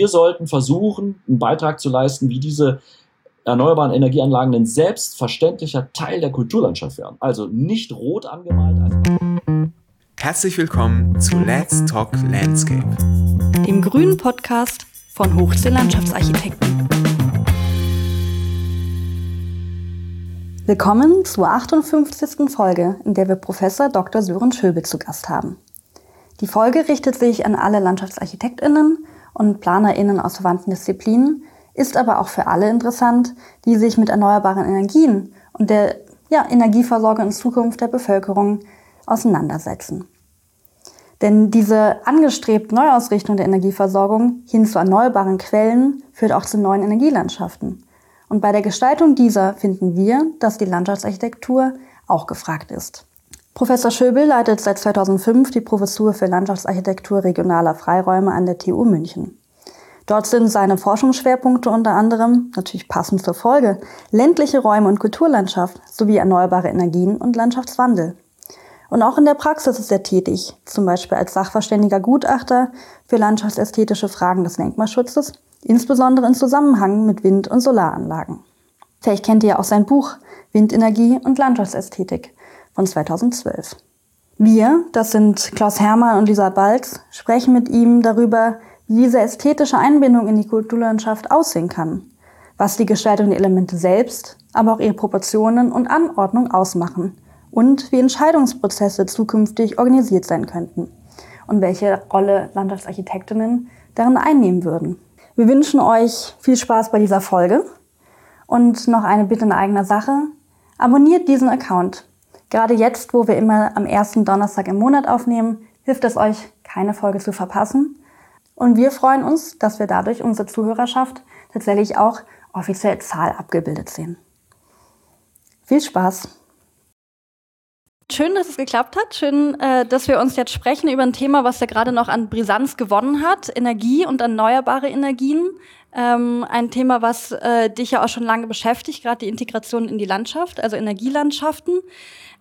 Wir sollten versuchen, einen Beitrag zu leisten, wie diese erneuerbaren Energieanlagen ein selbstverständlicher Teil der Kulturlandschaft werden. Also nicht rot angemalt. Herzlich willkommen zu Let's Talk Landscape, dem grünen Podcast von Hochsee Landschaftsarchitekten. Willkommen zur 58. Folge, in der wir Professor Dr. Sören Schöbel zu Gast haben. Die Folge richtet sich an alle LandschaftsarchitektInnen und PlanerInnen aus verwandten Disziplinen, ist aber auch für alle interessant, die sich mit erneuerbaren Energien und der ja, Energieversorgung in Zukunft der Bevölkerung auseinandersetzen. Denn diese angestrebte Neuausrichtung der Energieversorgung hin zu erneuerbaren Quellen führt auch zu neuen Energielandschaften. Und bei der Gestaltung dieser finden wir, dass die Landschaftsarchitektur auch gefragt ist. Professor Schöbel leitet seit 2005 die Professur für Landschaftsarchitektur regionaler Freiräume an der TU München. Dort sind seine Forschungsschwerpunkte unter anderem, natürlich passend zur Folge, ländliche Räume und Kulturlandschaft sowie erneuerbare Energien und Landschaftswandel. Und auch in der Praxis ist er tätig, zum Beispiel als sachverständiger Gutachter für landschaftsästhetische Fragen des Denkmalschutzes, insbesondere in Zusammenhang mit Wind- und Solaranlagen. Vielleicht kennt ihr auch sein Buch Windenergie und Landschaftsästhetik von 2012. Wir, das sind Klaus Hermann und Lisa Balz, sprechen mit ihm darüber, wie diese ästhetische Einbindung in die Kulturlandschaft aussehen kann, was die Gestaltung der Elemente selbst, aber auch ihre Proportionen und Anordnung ausmachen und wie Entscheidungsprozesse zukünftig organisiert sein könnten und welche Rolle Landschaftsarchitektinnen darin einnehmen würden. Wir wünschen euch viel Spaß bei dieser Folge und noch eine Bitte in eigener Sache. Abonniert diesen Account. Gerade jetzt, wo wir immer am ersten Donnerstag im Monat aufnehmen, hilft es euch, keine Folge zu verpassen und wir freuen uns, dass wir dadurch unsere Zuhörerschaft tatsächlich auch offiziell Zahl abgebildet sehen. Viel Spaß! Schön, dass es geklappt hat. Schön, äh, dass wir uns jetzt sprechen über ein Thema, was ja gerade noch an Brisanz gewonnen hat. Energie und erneuerbare Energien. Ähm, ein Thema, was äh, dich ja auch schon lange beschäftigt, gerade die Integration in die Landschaft, also Energielandschaften.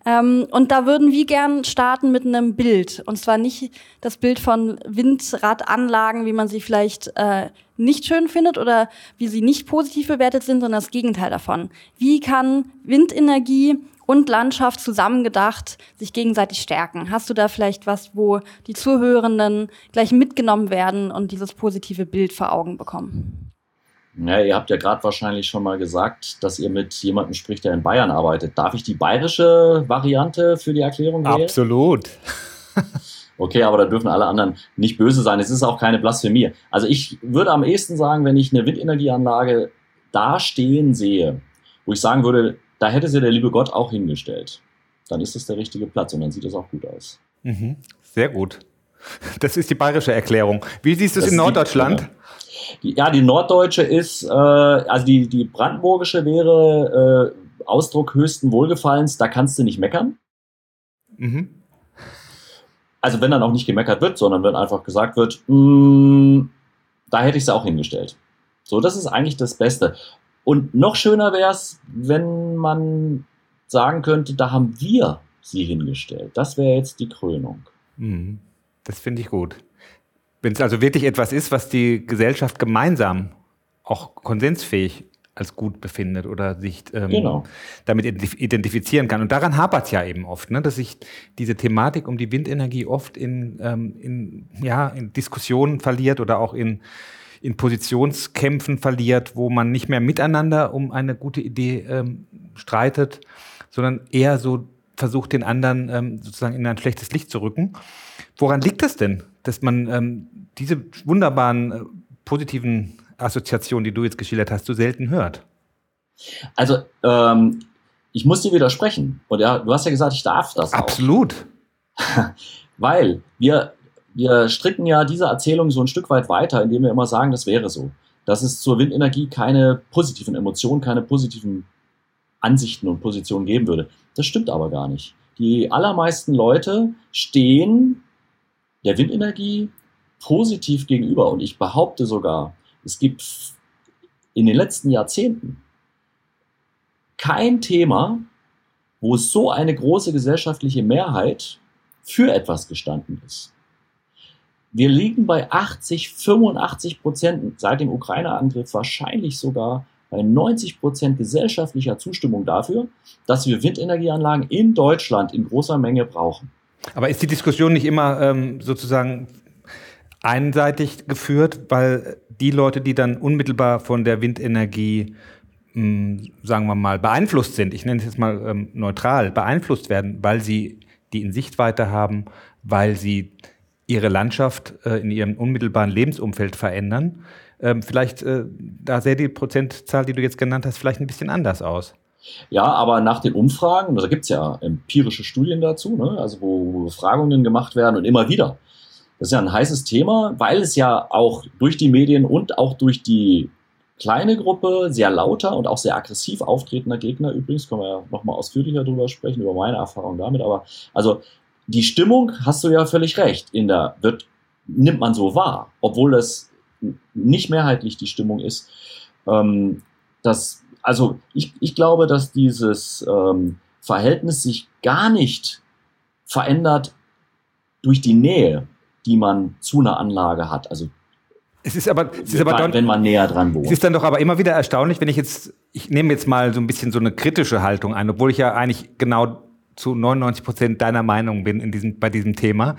Ähm, und da würden wir gern starten mit einem Bild. Und zwar nicht das Bild von Windradanlagen, wie man sie vielleicht äh, nicht schön findet oder wie sie nicht positiv bewertet sind, sondern das Gegenteil davon. Wie kann Windenergie und Landschaft zusammengedacht sich gegenseitig stärken? Hast du da vielleicht was, wo die Zuhörenden gleich mitgenommen werden und dieses positive Bild vor Augen bekommen? Ja, ihr habt ja gerade wahrscheinlich schon mal gesagt, dass ihr mit jemandem spricht, der in Bayern arbeitet. Darf ich die bayerische Variante für die Erklärung wählen? Absolut. okay, aber da dürfen alle anderen nicht böse sein. Es ist auch keine Blasphemie. Also ich würde am ehesten sagen, wenn ich eine Windenergieanlage da stehen sehe, wo ich sagen würde, da hätte sie der liebe Gott auch hingestellt, dann ist das der richtige Platz und dann sieht das auch gut aus. Mhm. Sehr gut. Das ist die bayerische Erklärung. Wie siehst du es in Norddeutschland? Die, ja, die norddeutsche ist, äh, also die, die brandenburgische wäre äh, Ausdruck höchsten Wohlgefallens, da kannst du nicht meckern. Mhm. Also wenn dann auch nicht gemeckert wird, sondern wenn einfach gesagt wird, mh, mm, da hätte ich sie auch hingestellt. So, das ist eigentlich das Beste. Und noch schöner wäre es, wenn man sagen könnte, da haben wir sie hingestellt. Das wäre jetzt die Krönung. Mhm. Das finde ich gut. Wenn es also wirklich etwas ist, was die Gesellschaft gemeinsam auch konsensfähig als gut befindet oder sich ähm, genau. damit identifizieren kann. Und daran hapert es ja eben oft, ne? dass sich diese Thematik um die Windenergie oft in, ähm, in, ja, in Diskussionen verliert oder auch in, in Positionskämpfen verliert, wo man nicht mehr miteinander um eine gute Idee ähm, streitet, sondern eher so versucht, den anderen ähm, sozusagen in ein schlechtes Licht zu rücken. Woran liegt das denn, dass man ähm, diese wunderbaren äh, positiven Assoziationen, die du jetzt geschildert hast, so selten hört? Also, ähm, ich muss dir widersprechen. Und ja, du hast ja gesagt, ich darf das. Absolut. Auch. Weil wir, wir stricken ja diese Erzählung so ein Stück weit weiter, indem wir immer sagen, das wäre so. Dass es zur Windenergie keine positiven Emotionen, keine positiven Ansichten und Positionen geben würde. Das stimmt aber gar nicht. Die allermeisten Leute stehen der Windenergie positiv gegenüber. Und ich behaupte sogar, es gibt in den letzten Jahrzehnten kein Thema, wo so eine große gesellschaftliche Mehrheit für etwas gestanden ist. wir liegen bei 80, 85 Prozent seit dem Ukraine-Angriff, wahrscheinlich sogar bei 90 Prozent gesellschaftlicher Zustimmung dafür, dass wir Windenergieanlagen in Deutschland in großer Menge brauchen. Aber ist die Diskussion nicht immer ähm, sozusagen einseitig geführt, weil die Leute, die dann unmittelbar von der Windenergie mh, hm, sagen wir mal, beeinflusst sind, ich nenne es jetzt mal ähm, neutral, beeinflusst werden, weil sie die in Sichtweite haben, weil sie ihre Landschaft äh, in ihrem unmittelbaren Lebensumfeld verändern. Ähm, vielleicht, äh, da sähe die Prozentzahl, die du jetzt genannt hast, vielleicht ein bisschen anders aus. Ja, aber nach den Umfragen, da gibt es ja empirische Studien dazu, ne? also wo Befragungen gemacht werden und immer wieder. Das ist ja ein heißes Thema, weil es ja auch durch die Medien und auch durch die kleine Gruppe sehr lauter und auch sehr aggressiv auftretender Gegner, übrigens können wir ja nochmal ausführlicher drüber sprechen, über meine Erfahrung damit, aber also die Stimmung, hast du ja völlig recht, in der wird, nimmt man so wahr, obwohl es nicht mehrheitlich die Stimmung ist. Ähm, das, also ich, ich glaube, dass dieses ähm, Verhältnis sich gar nicht verändert durch die Nähe, die man zu einer Anlage hat. Also es ist aber, es ist aber dann, wenn man näher dran wohnt. Es ist dann doch aber immer wieder erstaunlich, wenn ich jetzt, ich nehme jetzt mal so ein bisschen so eine kritische Haltung ein, obwohl ich ja eigentlich genau zu 99 Prozent deiner Meinung bin in diesem, bei diesem Thema.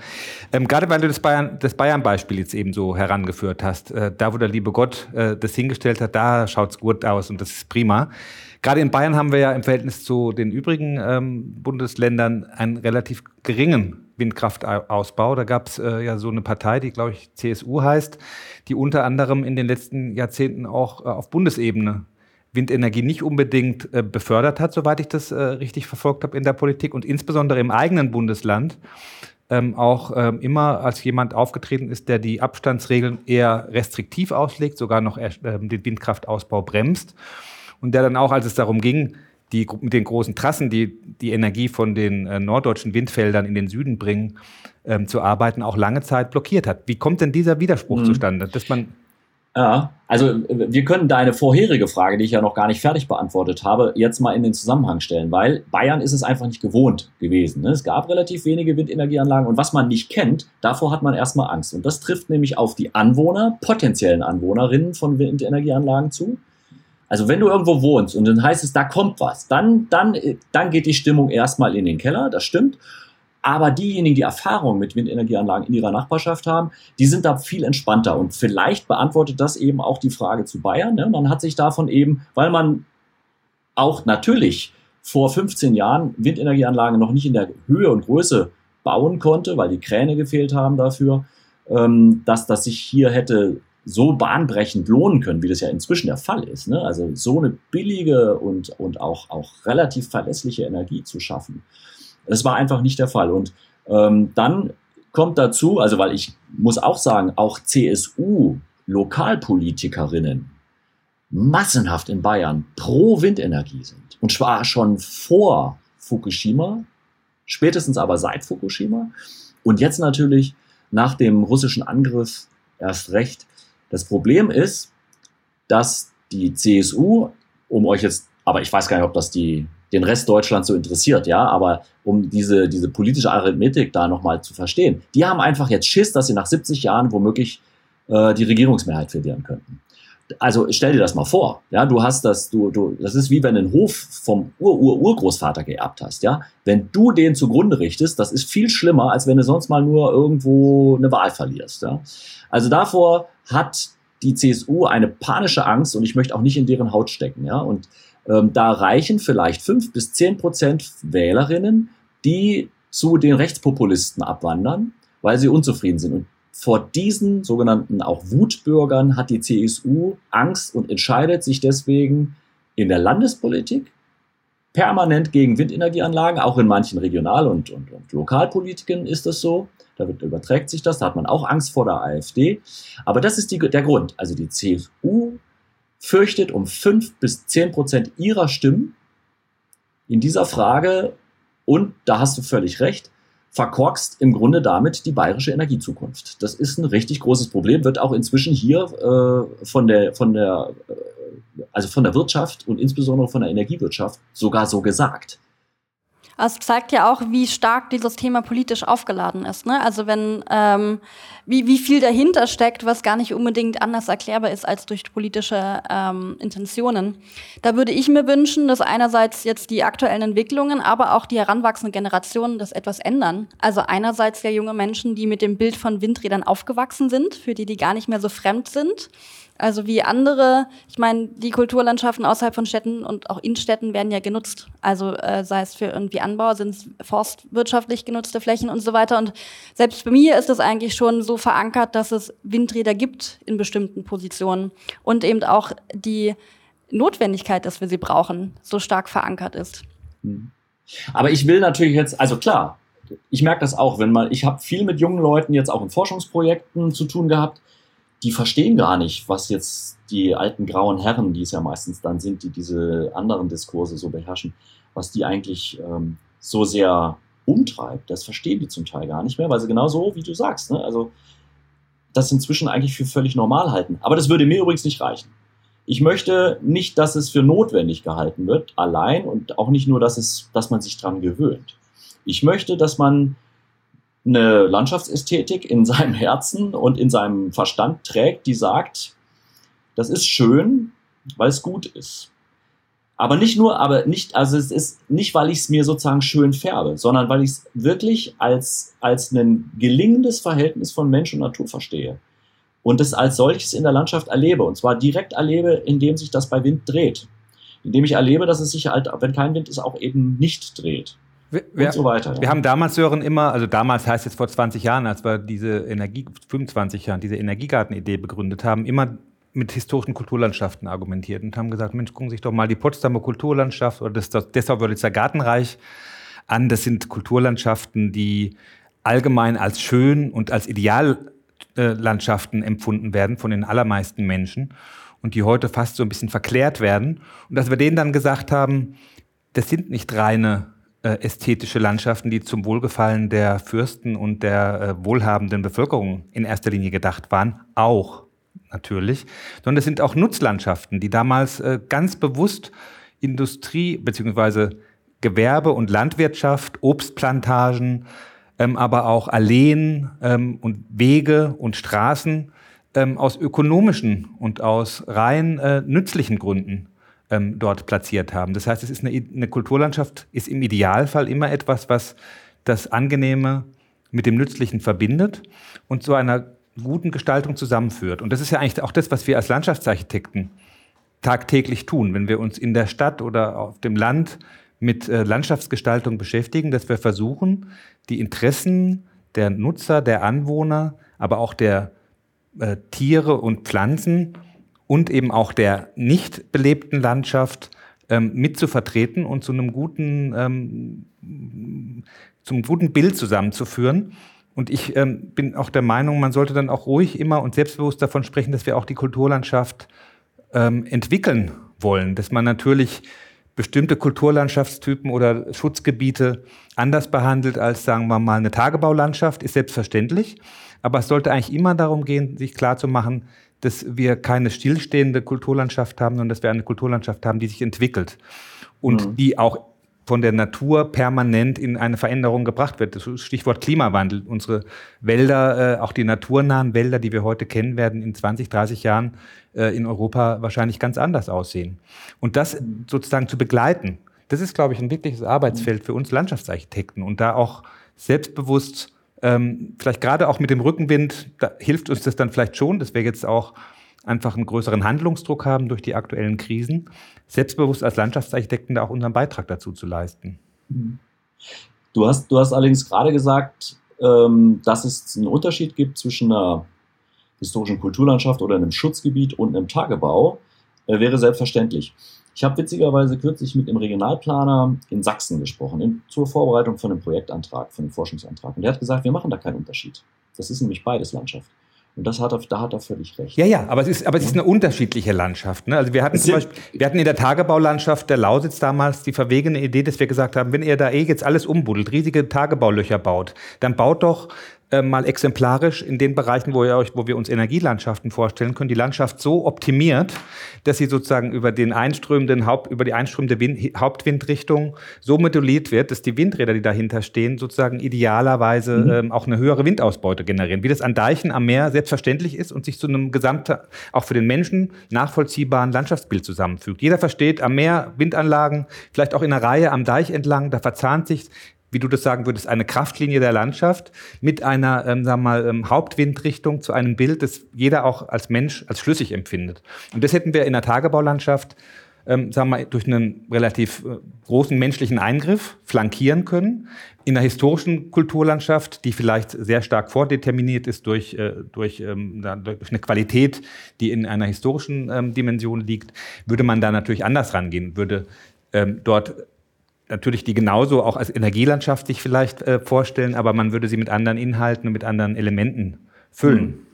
Ähm, gerade weil du das Bayern, das Bayern-Beispiel jetzt eben so herangeführt hast, äh, da wo der liebe Gott äh, das hingestellt hat, da schaut es gut aus und das ist prima. Gerade in Bayern haben wir ja im Verhältnis zu den übrigen ähm, Bundesländern einen relativ geringen Windkraftausbau. Da gab es äh, ja so eine Partei, die, glaube ich, CSU heißt, die unter anderem in den letzten Jahrzehnten auch äh, auf Bundesebene Windenergie nicht unbedingt äh, befördert hat, soweit ich das äh, richtig verfolgt habe in der Politik und insbesondere im eigenen Bundesland ähm, auch ähm, immer als jemand aufgetreten ist, der die Abstandsregeln eher restriktiv auslegt, sogar noch äh, den Windkraftausbau bremst und der dann auch, als es darum ging, die mit den großen Trassen, die die Energie von den äh, norddeutschen Windfeldern in den Süden bringen, ähm, zu arbeiten, auch lange Zeit blockiert hat. Wie kommt denn dieser Widerspruch mhm. zustande, dass man ja, also wir können deine vorherige Frage, die ich ja noch gar nicht fertig beantwortet habe, jetzt mal in den Zusammenhang stellen, weil Bayern ist es einfach nicht gewohnt gewesen. Ne? Es gab relativ wenige Windenergieanlagen und was man nicht kennt, davor hat man erstmal Angst. Und das trifft nämlich auf die Anwohner, potenziellen Anwohnerinnen von Windenergieanlagen zu. Also wenn du irgendwo wohnst und dann heißt es, da kommt was, dann, dann, dann geht die Stimmung erstmal in den Keller, das stimmt. Aber diejenigen, die Erfahrung mit Windenergieanlagen in ihrer Nachbarschaft haben, die sind da viel entspannter. Und vielleicht beantwortet das eben auch die Frage zu Bayern. Ne? Man hat sich davon eben, weil man auch natürlich vor 15 Jahren Windenergieanlagen noch nicht in der Höhe und Größe bauen konnte, weil die Kräne gefehlt haben dafür, ähm, dass das sich hier hätte so bahnbrechend lohnen können, wie das ja inzwischen der Fall ist. Ne? Also so eine billige und, und auch, auch relativ verlässliche Energie zu schaffen. Das war einfach nicht der Fall. Und ähm, dann kommt dazu, also weil ich muss auch sagen, auch CSU-Lokalpolitikerinnen massenhaft in Bayern pro Windenergie sind. Und zwar schon vor Fukushima, spätestens aber seit Fukushima. Und jetzt natürlich nach dem russischen Angriff erst recht. Das Problem ist, dass die CSU, um euch jetzt, aber ich weiß gar nicht, ob das die den Rest Deutschlands so interessiert, ja, aber um diese, diese politische Arithmetik da nochmal zu verstehen, die haben einfach jetzt Schiss, dass sie nach 70 Jahren womöglich äh, die Regierungsmehrheit verlieren könnten. Also stell dir das mal vor, ja, du hast das, du, du, das ist wie wenn du einen Hof vom Ur-Ur-Urgroßvater geerbt hast, ja. Wenn du den zugrunde richtest, das ist viel schlimmer, als wenn du sonst mal nur irgendwo eine Wahl verlierst, ja. Also davor hat die CSU eine panische Angst und ich möchte auch nicht in deren Haut stecken, ja. Und ähm, da reichen vielleicht fünf bis zehn Prozent Wählerinnen, die zu den Rechtspopulisten abwandern, weil sie unzufrieden sind. Und vor diesen sogenannten auch Wutbürgern hat die CSU Angst und entscheidet sich deswegen in der Landespolitik permanent gegen Windenergieanlagen, auch in manchen Regional- und, und, und Lokalpolitiken ist das so. Da wird, überträgt sich das, da hat man auch Angst vor der AfD. Aber das ist die, der Grund. Also die CSU fürchtet um fünf bis zehn Prozent ihrer Stimmen in dieser Frage und da hast du völlig recht, verkorkst im Grunde damit die bayerische Energiezukunft. Das ist ein richtig großes Problem, wird auch inzwischen hier äh, von der von der äh, also von der Wirtschaft und insbesondere von der Energiewirtschaft sogar so gesagt. Es zeigt ja auch, wie stark dieses Thema politisch aufgeladen ist. Ne? Also wenn ähm, wie, wie viel dahinter steckt, was gar nicht unbedingt anders erklärbar ist als durch politische ähm, Intentionen. Da würde ich mir wünschen, dass einerseits jetzt die aktuellen Entwicklungen, aber auch die heranwachsenden Generationen das etwas ändern. Also einerseits ja junge Menschen, die mit dem Bild von Windrädern aufgewachsen sind, für die die gar nicht mehr so fremd sind also wie andere, ich meine, die Kulturlandschaften außerhalb von Städten und auch in Städten werden ja genutzt. Also äh, sei es für irgendwie Anbau, sind es forstwirtschaftlich genutzte Flächen und so weiter. Und selbst bei mir ist es eigentlich schon so verankert, dass es Windräder gibt in bestimmten Positionen und eben auch die Notwendigkeit, dass wir sie brauchen, so stark verankert ist. Hm. Aber ich will natürlich jetzt, also klar, ich merke das auch, wenn man, ich habe viel mit jungen Leuten jetzt auch in Forschungsprojekten zu tun gehabt die verstehen gar nicht, was jetzt die alten grauen Herren, die es ja meistens dann sind, die diese anderen Diskurse so beherrschen, was die eigentlich ähm, so sehr umtreibt. Das verstehen die zum Teil gar nicht mehr, weil sie genau so, wie du sagst, ne? also das inzwischen eigentlich für völlig normal halten. Aber das würde mir übrigens nicht reichen. Ich möchte nicht, dass es für notwendig gehalten wird, allein und auch nicht nur, dass, es, dass man sich dran gewöhnt. Ich möchte, dass man eine Landschaftsästhetik in seinem Herzen und in seinem Verstand trägt, die sagt, das ist schön, weil es gut ist. Aber nicht nur, aber nicht, also es ist nicht, weil ich es mir sozusagen schön färbe, sondern weil ich es wirklich als, als ein gelingendes Verhältnis von Mensch und Natur verstehe. Und es als solches in der Landschaft erlebe. Und zwar direkt erlebe, indem sich das bei Wind dreht. Indem ich erlebe, dass es sich halt, wenn kein Wind ist, auch eben nicht dreht. Wir, und so weiter. Wir haben damals, Sören, immer, also damals heißt jetzt vor 20 Jahren, als wir diese Energie, 25 Jahren, diese Energiegarten-Idee begründet haben, immer mit historischen Kulturlandschaften argumentiert und haben gesagt, Mensch, gucken Sie sich doch mal die Potsdamer Kulturlandschaft oder das, das Dessau-Wörlitzer Gartenreich an. Das sind Kulturlandschaften, die allgemein als schön und als Ideallandschaften empfunden werden von den allermeisten Menschen und die heute fast so ein bisschen verklärt werden. Und dass wir denen dann gesagt haben, das sind nicht reine äh, ästhetische Landschaften, die zum Wohlgefallen der Fürsten und der äh, wohlhabenden Bevölkerung in erster Linie gedacht waren, auch natürlich, sondern es sind auch Nutzlandschaften, die damals äh, ganz bewusst Industrie beziehungsweise Gewerbe und Landwirtschaft, Obstplantagen, ähm, aber auch Alleen ähm, und Wege und Straßen ähm, aus ökonomischen und aus rein äh, nützlichen Gründen ähm, dort platziert haben. Das heißt, es ist eine, eine, Kulturlandschaft, ist im Idealfall immer etwas, was das Angenehme mit dem Nützlichen verbindet und zu einer guten Gestaltung zusammenführt. Und das ist ja eigentlich auch das, was wir als Landschaftsarchitekten tagtäglich tun, wenn wir uns in der Stadt oder auf dem Land mit äh, Landschaftsgestaltung beschäftigen, dass wir versuchen, die Interessen der Nutzer, der Anwohner, aber auch der äh, Tiere und Pflanzen und eben auch der nicht belebten Landschaft ähm, mit und zu einem guten, ähm, zum guten Bild zusammenzuführen. Und ich ähm, bin auch der Meinung, man sollte dann auch ruhig immer und selbstbewusst davon sprechen, dass wir auch die Kulturlandschaft ähm, entwickeln wollen. Dass man natürlich bestimmte Kulturlandschaftstypen oder Schutzgebiete anders behandelt als, sagen wir mal, eine Tagebaulandschaft, ist selbstverständlich. Aber es sollte eigentlich immer darum gehen, sich klarzumachen, dass wir keine stillstehende Kulturlandschaft haben, sondern dass wir eine Kulturlandschaft haben, die sich entwickelt und mhm. die auch von der Natur permanent in eine Veränderung gebracht wird. Das Stichwort Klimawandel. Unsere Wälder, äh, auch die naturnahen Wälder, die wir heute kennen, werden in 20, 30 Jahren äh, in Europa wahrscheinlich ganz anders aussehen. Und das sozusagen zu begleiten, das ist, glaube ich, ein wirkliches Arbeitsfeld für uns Landschaftsarchitekten und da auch selbstbewusst ähm, vielleicht gerade auch mit dem Rückenwind, da hilft uns das dann vielleicht schon, dass wir jetzt auch einfach einen größeren Handlungsdruck haben durch die aktuellen Krisen, selbstbewusst als Landschaftsarchitekten da auch unseren Beitrag dazu zu leisten. Du hast, du hast allerdings gerade gesagt, ähm, dass es einen Unterschied gibt zwischen einer historischen Kulturlandschaft oder einem Schutzgebiet und einem Tagebau, äh, wäre selbstverständlich. Ich habe witzigerweise kürzlich mit dem Regionalplaner in Sachsen gesprochen, in, zur Vorbereitung von einem Projektantrag, von einem Forschungsantrag. Und der hat gesagt, wir machen da keinen Unterschied. Das ist nämlich beides Landschaft. Und das hat er, da hat er völlig recht. Ja, ja, aber es ist, aber es ist eine unterschiedliche Landschaft. Ne? Also wir hatten zum Beispiel, wir hatten in der Tagebaulandschaft der Lausitz damals die verwegene Idee, dass wir gesagt haben, wenn ihr da eh jetzt alles umbuddelt, riesige Tagebaulöcher baut, dann baut doch äh, mal exemplarisch in den Bereichen, wo, ihr euch, wo wir uns Energielandschaften vorstellen können, die Landschaft so optimiert, dass sie sozusagen über, den einströmenden Haupt, über die einströmende Wind, Hauptwindrichtung so moduliert wird, dass die Windräder, die dahinter stehen, sozusagen idealerweise mhm. ähm, auch eine höhere Windausbeute generieren. Wie das an Deichen am Meer selbstverständlich ist und sich zu einem gesamten, auch für den Menschen nachvollziehbaren Landschaftsbild zusammenfügt. Jeder versteht am Meer Windanlagen, vielleicht auch in einer Reihe am Deich entlang, da verzahnt sich wie du das sagen würdest, eine Kraftlinie der Landschaft mit einer, ähm, sagen wir mal, ähm, Hauptwindrichtung zu einem Bild, das jeder auch als Mensch als schlüssig empfindet. Und das hätten wir in der Tagebaulandschaft, ähm, sagen wir mal, durch einen relativ äh, großen menschlichen Eingriff flankieren können. In der historischen Kulturlandschaft, die vielleicht sehr stark vordeterminiert ist durch, äh, durch, ähm, durch eine Qualität, die in einer historischen ähm, Dimension liegt, würde man da natürlich anders rangehen, würde ähm, dort natürlich die genauso auch als Energielandschaft sich vielleicht äh, vorstellen, aber man würde sie mit anderen Inhalten und mit anderen Elementen füllen.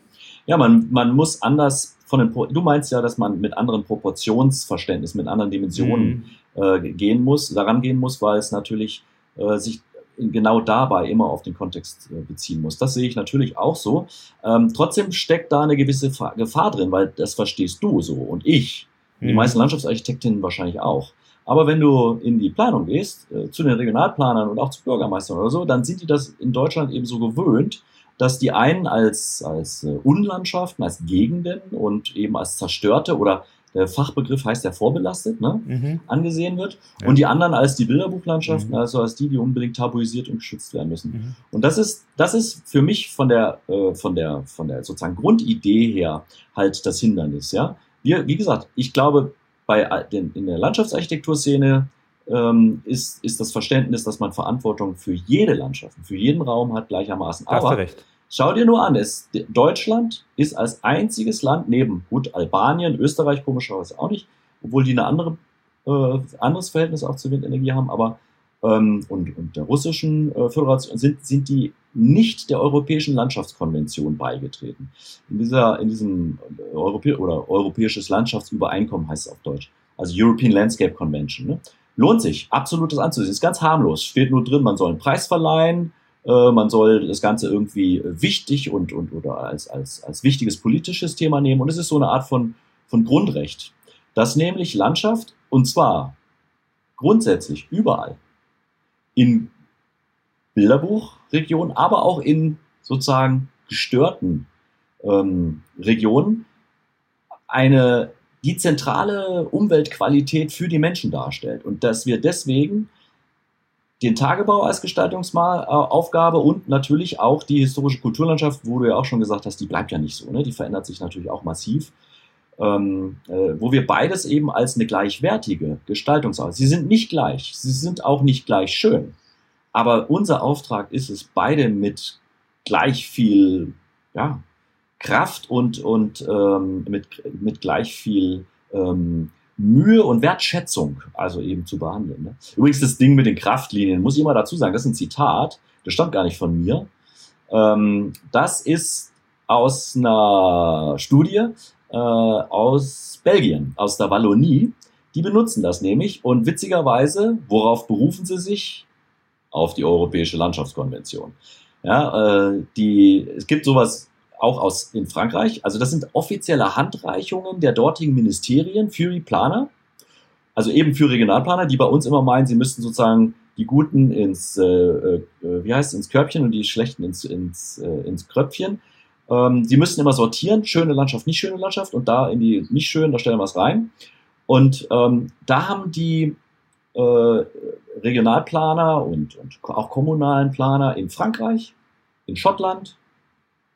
Ja, man, man muss anders von den, Pro du meinst ja, dass man mit anderen Proportionsverständnis, mit anderen Dimensionen mhm. äh, gehen muss, daran gehen muss, weil es natürlich äh, sich genau dabei immer auf den Kontext äh, beziehen muss. Das sehe ich natürlich auch so. Ähm, trotzdem steckt da eine gewisse Gefahr drin, weil das verstehst du so und ich. Die mhm. meisten Landschaftsarchitektinnen wahrscheinlich auch. Aber wenn du in die Planung gehst, äh, zu den Regionalplanern und auch zu Bürgermeistern oder so, dann sind die das in Deutschland eben so gewöhnt, dass die einen als, als äh, Unlandschaften, als Gegenden und eben als zerstörte oder der Fachbegriff heißt ja vorbelastet, ne, mhm. angesehen wird. Ja. Und die anderen als die Bilderbuchlandschaften, mhm. also als die, die unbedingt tabuisiert und geschützt werden müssen. Mhm. Und das ist, das ist für mich von der, äh, von der, von der sozusagen Grundidee her halt das Hindernis, ja. Wir, wie gesagt, ich glaube, bei den, in der Landschaftsarchitekturszene ähm, ist, ist das Verständnis, dass man Verantwortung für jede Landschaft, für jeden Raum hat gleichermaßen. Aber recht. schau dir nur an, es, Deutschland ist als einziges Land neben gut Albanien, Österreich komischerweise auch nicht, obwohl die eine andere äh, anderes Verhältnis auch zur Windenergie haben, aber ähm, und, und der russischen äh, Föderation sind, sind die nicht der Europäischen Landschaftskonvention beigetreten. In dieser, in diesem Europä oder Europäisches Landschaftsübereinkommen heißt es auf Deutsch. Also European Landscape Convention. Ne? Lohnt sich, absolut das anzusehen. Ist ganz harmlos. Steht nur drin, man soll einen Preis verleihen, äh, man soll das Ganze irgendwie wichtig und, und oder als, als, als wichtiges politisches Thema nehmen. Und es ist so eine Art von, von Grundrecht, dass nämlich Landschaft, und zwar grundsätzlich überall, in Bilderbuchregionen, aber auch in sozusagen gestörten ähm, Regionen eine die zentrale Umweltqualität für die Menschen darstellt und dass wir deswegen den Tagebau als Gestaltungsaufgabe und natürlich auch die historische Kulturlandschaft, wo du ja auch schon gesagt hast, die bleibt ja nicht so, ne? die verändert sich natürlich auch massiv, ähm, äh, wo wir beides eben als eine gleichwertige Gestaltungsaufgabe, sie sind nicht gleich, sie sind auch nicht gleich schön, aber unser Auftrag ist es, beide mit gleich viel ja, Kraft und, und ähm, mit, mit gleich viel ähm, Mühe und Wertschätzung also eben zu behandeln. Ne? Übrigens das Ding mit den Kraftlinien, muss ich immer dazu sagen, das ist ein Zitat, das stammt gar nicht von mir. Ähm, das ist aus einer Studie äh, aus Belgien, aus der Wallonie. Die benutzen das nämlich und witzigerweise, worauf berufen sie sich? Auf die Europäische Landschaftskonvention. Ja, äh, die, es gibt sowas auch aus in Frankreich. Also das sind offizielle Handreichungen der dortigen Ministerien für die Planer, also eben für Regionalplaner, die bei uns immer meinen, sie müssten sozusagen die Guten ins, äh, äh, wie heißt ins Körbchen und die Schlechten ins, ins, äh, ins Kröpfchen. Ähm, sie müssten immer sortieren, schöne Landschaft, nicht schöne Landschaft und da in die nicht schön, da stellen wir es rein. Und ähm, da haben die äh, Regionalplaner und, und auch kommunalen Planer in Frankreich, in Schottland,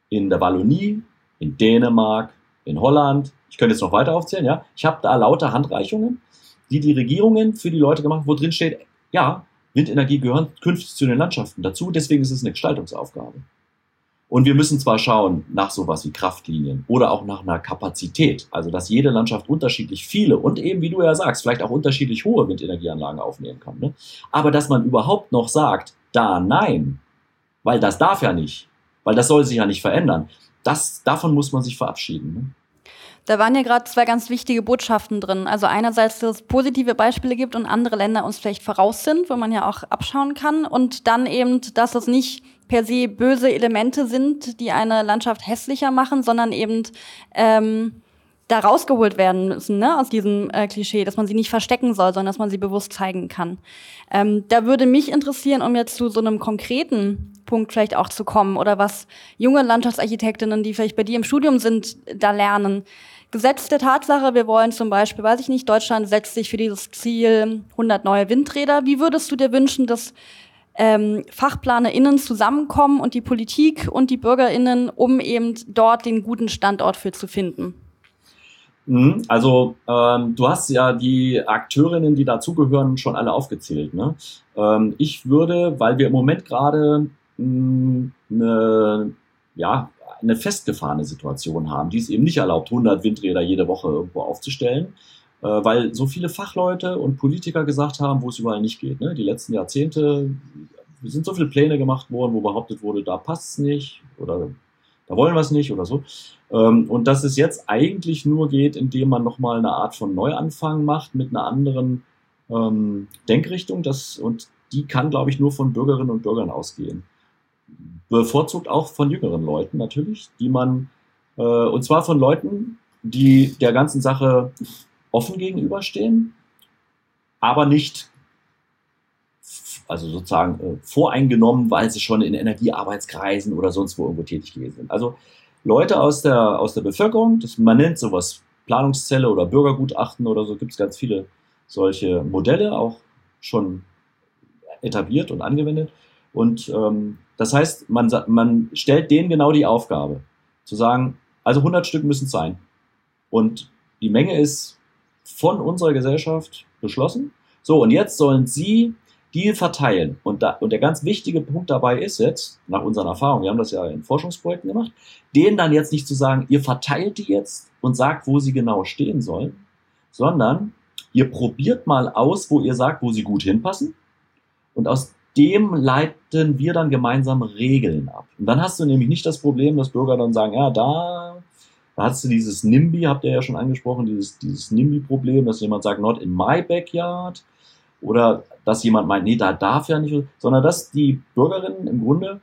in der Wallonie, in Dänemark, in Holland, ich könnte jetzt noch weiter aufzählen, ja, ich habe da lauter Handreichungen, die die Regierungen für die Leute gemacht haben, wo drin steht, ja, Windenergie gehört künftig zu den Landschaften dazu, deswegen ist es eine Gestaltungsaufgabe. Und wir müssen zwar schauen nach sowas wie Kraftlinien oder auch nach einer Kapazität, also dass jede Landschaft unterschiedlich viele und eben, wie du ja sagst, vielleicht auch unterschiedlich hohe Windenergieanlagen aufnehmen kann. Ne? Aber dass man überhaupt noch sagt, da nein, weil das darf ja nicht, weil das soll sich ja nicht verändern, das, davon muss man sich verabschieden. Ne? Da waren ja gerade zwei ganz wichtige Botschaften drin. Also einerseits, dass es positive Beispiele gibt und andere Länder uns vielleicht voraus sind, wo man ja auch abschauen kann. Und dann eben, dass es nicht per se böse Elemente sind, die eine Landschaft hässlicher machen, sondern eben ähm, da rausgeholt werden müssen, ne, aus diesem äh, Klischee, dass man sie nicht verstecken soll, sondern dass man sie bewusst zeigen kann. Ähm, da würde mich interessieren, um jetzt zu so einem konkreten Punkt vielleicht auch zu kommen oder was junge Landschaftsarchitektinnen, die vielleicht bei dir im Studium sind, da lernen. Gesetz der Tatsache, wir wollen zum Beispiel, weiß ich nicht, Deutschland setzt sich für dieses Ziel 100 neue Windräder. Wie würdest du dir wünschen, dass ähm, FachplanerInnen zusammenkommen und die Politik und die BürgerInnen, um eben dort den guten Standort für zu finden? Mhm, also ähm, du hast ja die Akteurinnen, die dazugehören, schon alle aufgezählt. Ne? Ähm, ich würde, weil wir im Moment gerade eine, ja, eine festgefahrene Situation haben, die es eben nicht erlaubt, 100 Windräder jede Woche irgendwo aufzustellen, weil so viele Fachleute und Politiker gesagt haben, wo es überall nicht geht. Ne? Die letzten Jahrzehnte sind so viele Pläne gemacht worden, wo behauptet wurde, da passt es nicht oder da wollen wir es nicht oder so. Ähm, und dass es jetzt eigentlich nur geht, indem man nochmal eine Art von Neuanfang macht mit einer anderen ähm, Denkrichtung. Das, und die kann, glaube ich, nur von Bürgerinnen und Bürgern ausgehen. Bevorzugt auch von jüngeren Leuten natürlich, die man, äh, und zwar von Leuten, die der ganzen Sache offen gegenüberstehen, aber nicht also sozusagen äh, voreingenommen, weil sie schon in Energiearbeitskreisen oder sonst wo irgendwo tätig gewesen sind. Also Leute aus der, aus der Bevölkerung, das, man nennt sowas Planungszelle oder Bürgergutachten oder so, gibt es ganz viele solche Modelle, auch schon etabliert und angewendet. Und ähm, das heißt, man, man stellt denen genau die Aufgabe, zu sagen, also 100 Stück müssen es sein. Und die Menge ist von unserer Gesellschaft beschlossen. So, und jetzt sollen sie die verteilen. Und, da, und der ganz wichtige Punkt dabei ist jetzt, nach unseren Erfahrungen, wir haben das ja in Forschungsprojekten gemacht, denen dann jetzt nicht zu sagen, ihr verteilt die jetzt und sagt, wo sie genau stehen sollen, sondern ihr probiert mal aus, wo ihr sagt, wo sie gut hinpassen. Und aus dem leiten wir dann gemeinsam Regeln ab. Und dann hast du nämlich nicht das Problem, dass Bürger dann sagen, ja, da, da hast du dieses NIMBY, habt ihr ja schon angesprochen, dieses, dieses NIMBY-Problem, dass jemand sagt, not in my backyard oder dass jemand meint, nee, da darf ja nicht, sondern dass die Bürgerinnen im Grunde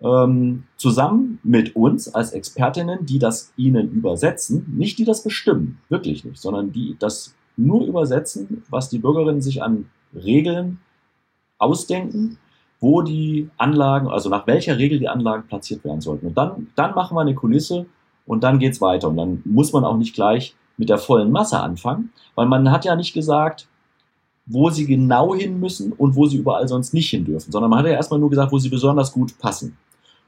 ähm, zusammen mit uns als Expertinnen, die das ihnen übersetzen, nicht die das bestimmen, wirklich nicht, sondern die das nur übersetzen, was die Bürgerinnen sich an Regeln ausdenken, wo die Anlagen, also nach welcher Regel die Anlagen platziert werden sollten. Und dann, dann machen wir eine Kulisse und dann geht's weiter. Und dann muss man auch nicht gleich mit der vollen Masse anfangen, weil man hat ja nicht gesagt, wo sie genau hin müssen und wo sie überall sonst nicht hin dürfen, sondern man hat ja erstmal nur gesagt, wo sie besonders gut passen.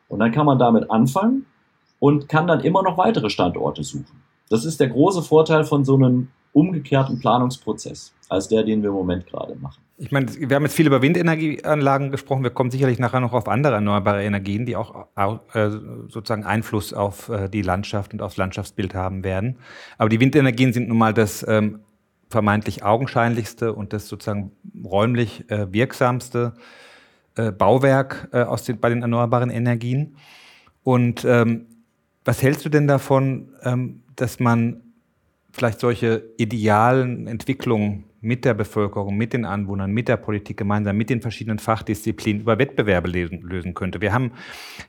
Und dann kann man damit anfangen und kann dann immer noch weitere Standorte suchen. Das ist der große Vorteil von so einem umgekehrten Planungsprozess, als der, den wir im Moment gerade machen. Ich meine, wir haben jetzt viel über Windenergieanlagen gesprochen. Wir kommen sicherlich nachher noch auf andere erneuerbare Energien, die auch äh, sozusagen Einfluss auf äh, die Landschaft und aufs Landschaftsbild haben werden. Aber die Windenergien sind nun mal das ähm, vermeintlich augenscheinlichste und das sozusagen räumlich äh, wirksamste äh, Bauwerk äh, aus den, bei den erneuerbaren Energien. Und ähm, was hältst du denn davon, ähm, dass man vielleicht solche idealen Entwicklungen mit der Bevölkerung, mit den Anwohnern, mit der Politik gemeinsam, mit den verschiedenen Fachdisziplinen über Wettbewerbe lösen, lösen könnte? Wir haben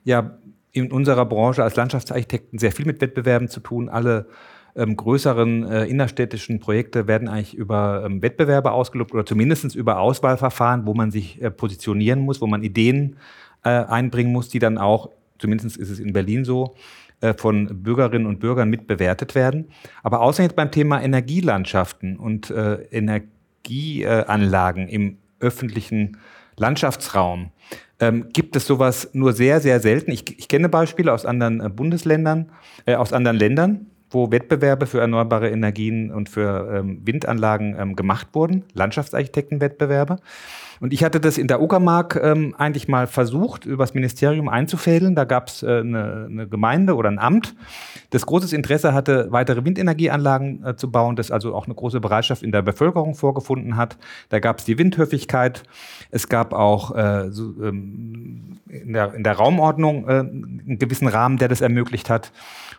ja in unserer Branche als Landschaftsarchitekten sehr viel mit Wettbewerben zu tun. Alle ähm, größeren äh, innerstädtischen Projekte werden eigentlich über ähm, Wettbewerbe ausgelobt oder zumindest über Auswahlverfahren, wo man sich äh, positionieren muss, wo man Ideen äh, einbringen muss, die dann auch, zumindest ist es in Berlin so, von Bürgerinnen und Bürgern mitbewertet werden. Aber jetzt beim Thema Energielandschaften und äh, Energieanlagen im öffentlichen Landschaftsraum ähm, gibt es sowas nur sehr, sehr selten. Ich, ich kenne Beispiele aus anderen äh, Bundesländern, äh, aus anderen Ländern, wo Wettbewerbe für erneuerbare Energien und für ähm, Windanlagen ähm, gemacht wurden, Landschaftsarchitektenwettbewerbe. Und ich hatte das in der Uckermark ähm, eigentlich mal versucht, übers Ministerium einzufädeln. Da gab es äh, eine, eine, Gemeinde oder ein Amt, das großes Interesse hatte, weitere Windenergieanlagen äh, zu bauen, das also auch eine große Bereitschaft in der Bevölkerung vorgefunden hat. Da gab es die Windhöfigkeit. Es gab auch äh, so, ähm, in, der, in der Raumordnung äh, einen gewissen Rahmen, der das ermöglicht hat.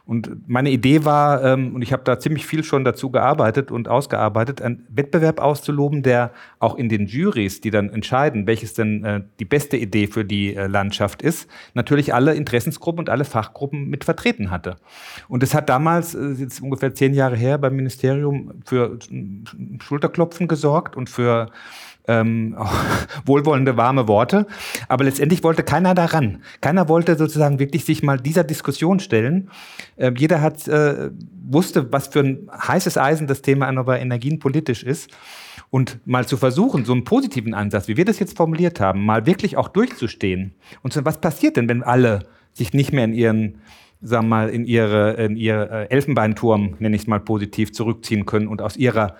Und meine Idee war, ähm, und ich habe da ziemlich viel schon dazu gearbeitet und ausgearbeitet, einen Wettbewerb auszuloben, der auch in den Juries, die dann dann entscheiden, welches denn äh, die beste Idee für die äh, Landschaft ist, natürlich alle Interessensgruppen und alle Fachgruppen mit vertreten hatte. Und es hat damals, äh, jetzt ungefähr zehn Jahre her, beim Ministerium für Schulterklopfen gesorgt und für ähm, wohlwollende, warme Worte. Aber letztendlich wollte keiner daran. Keiner wollte sozusagen wirklich sich mal dieser Diskussion stellen. Äh, jeder hat, äh, wusste, was für ein heißes Eisen das Thema erneuerbare Energien politisch ist. Und mal zu versuchen, so einen positiven Ansatz, wie wir das jetzt formuliert haben, mal wirklich auch durchzustehen. Und so, was passiert denn, wenn alle sich nicht mehr in ihren sagen wir mal, in ihre, in ihr äh, Elfenbeinturm, nenne ich es mal positiv, zurückziehen können und aus ihrer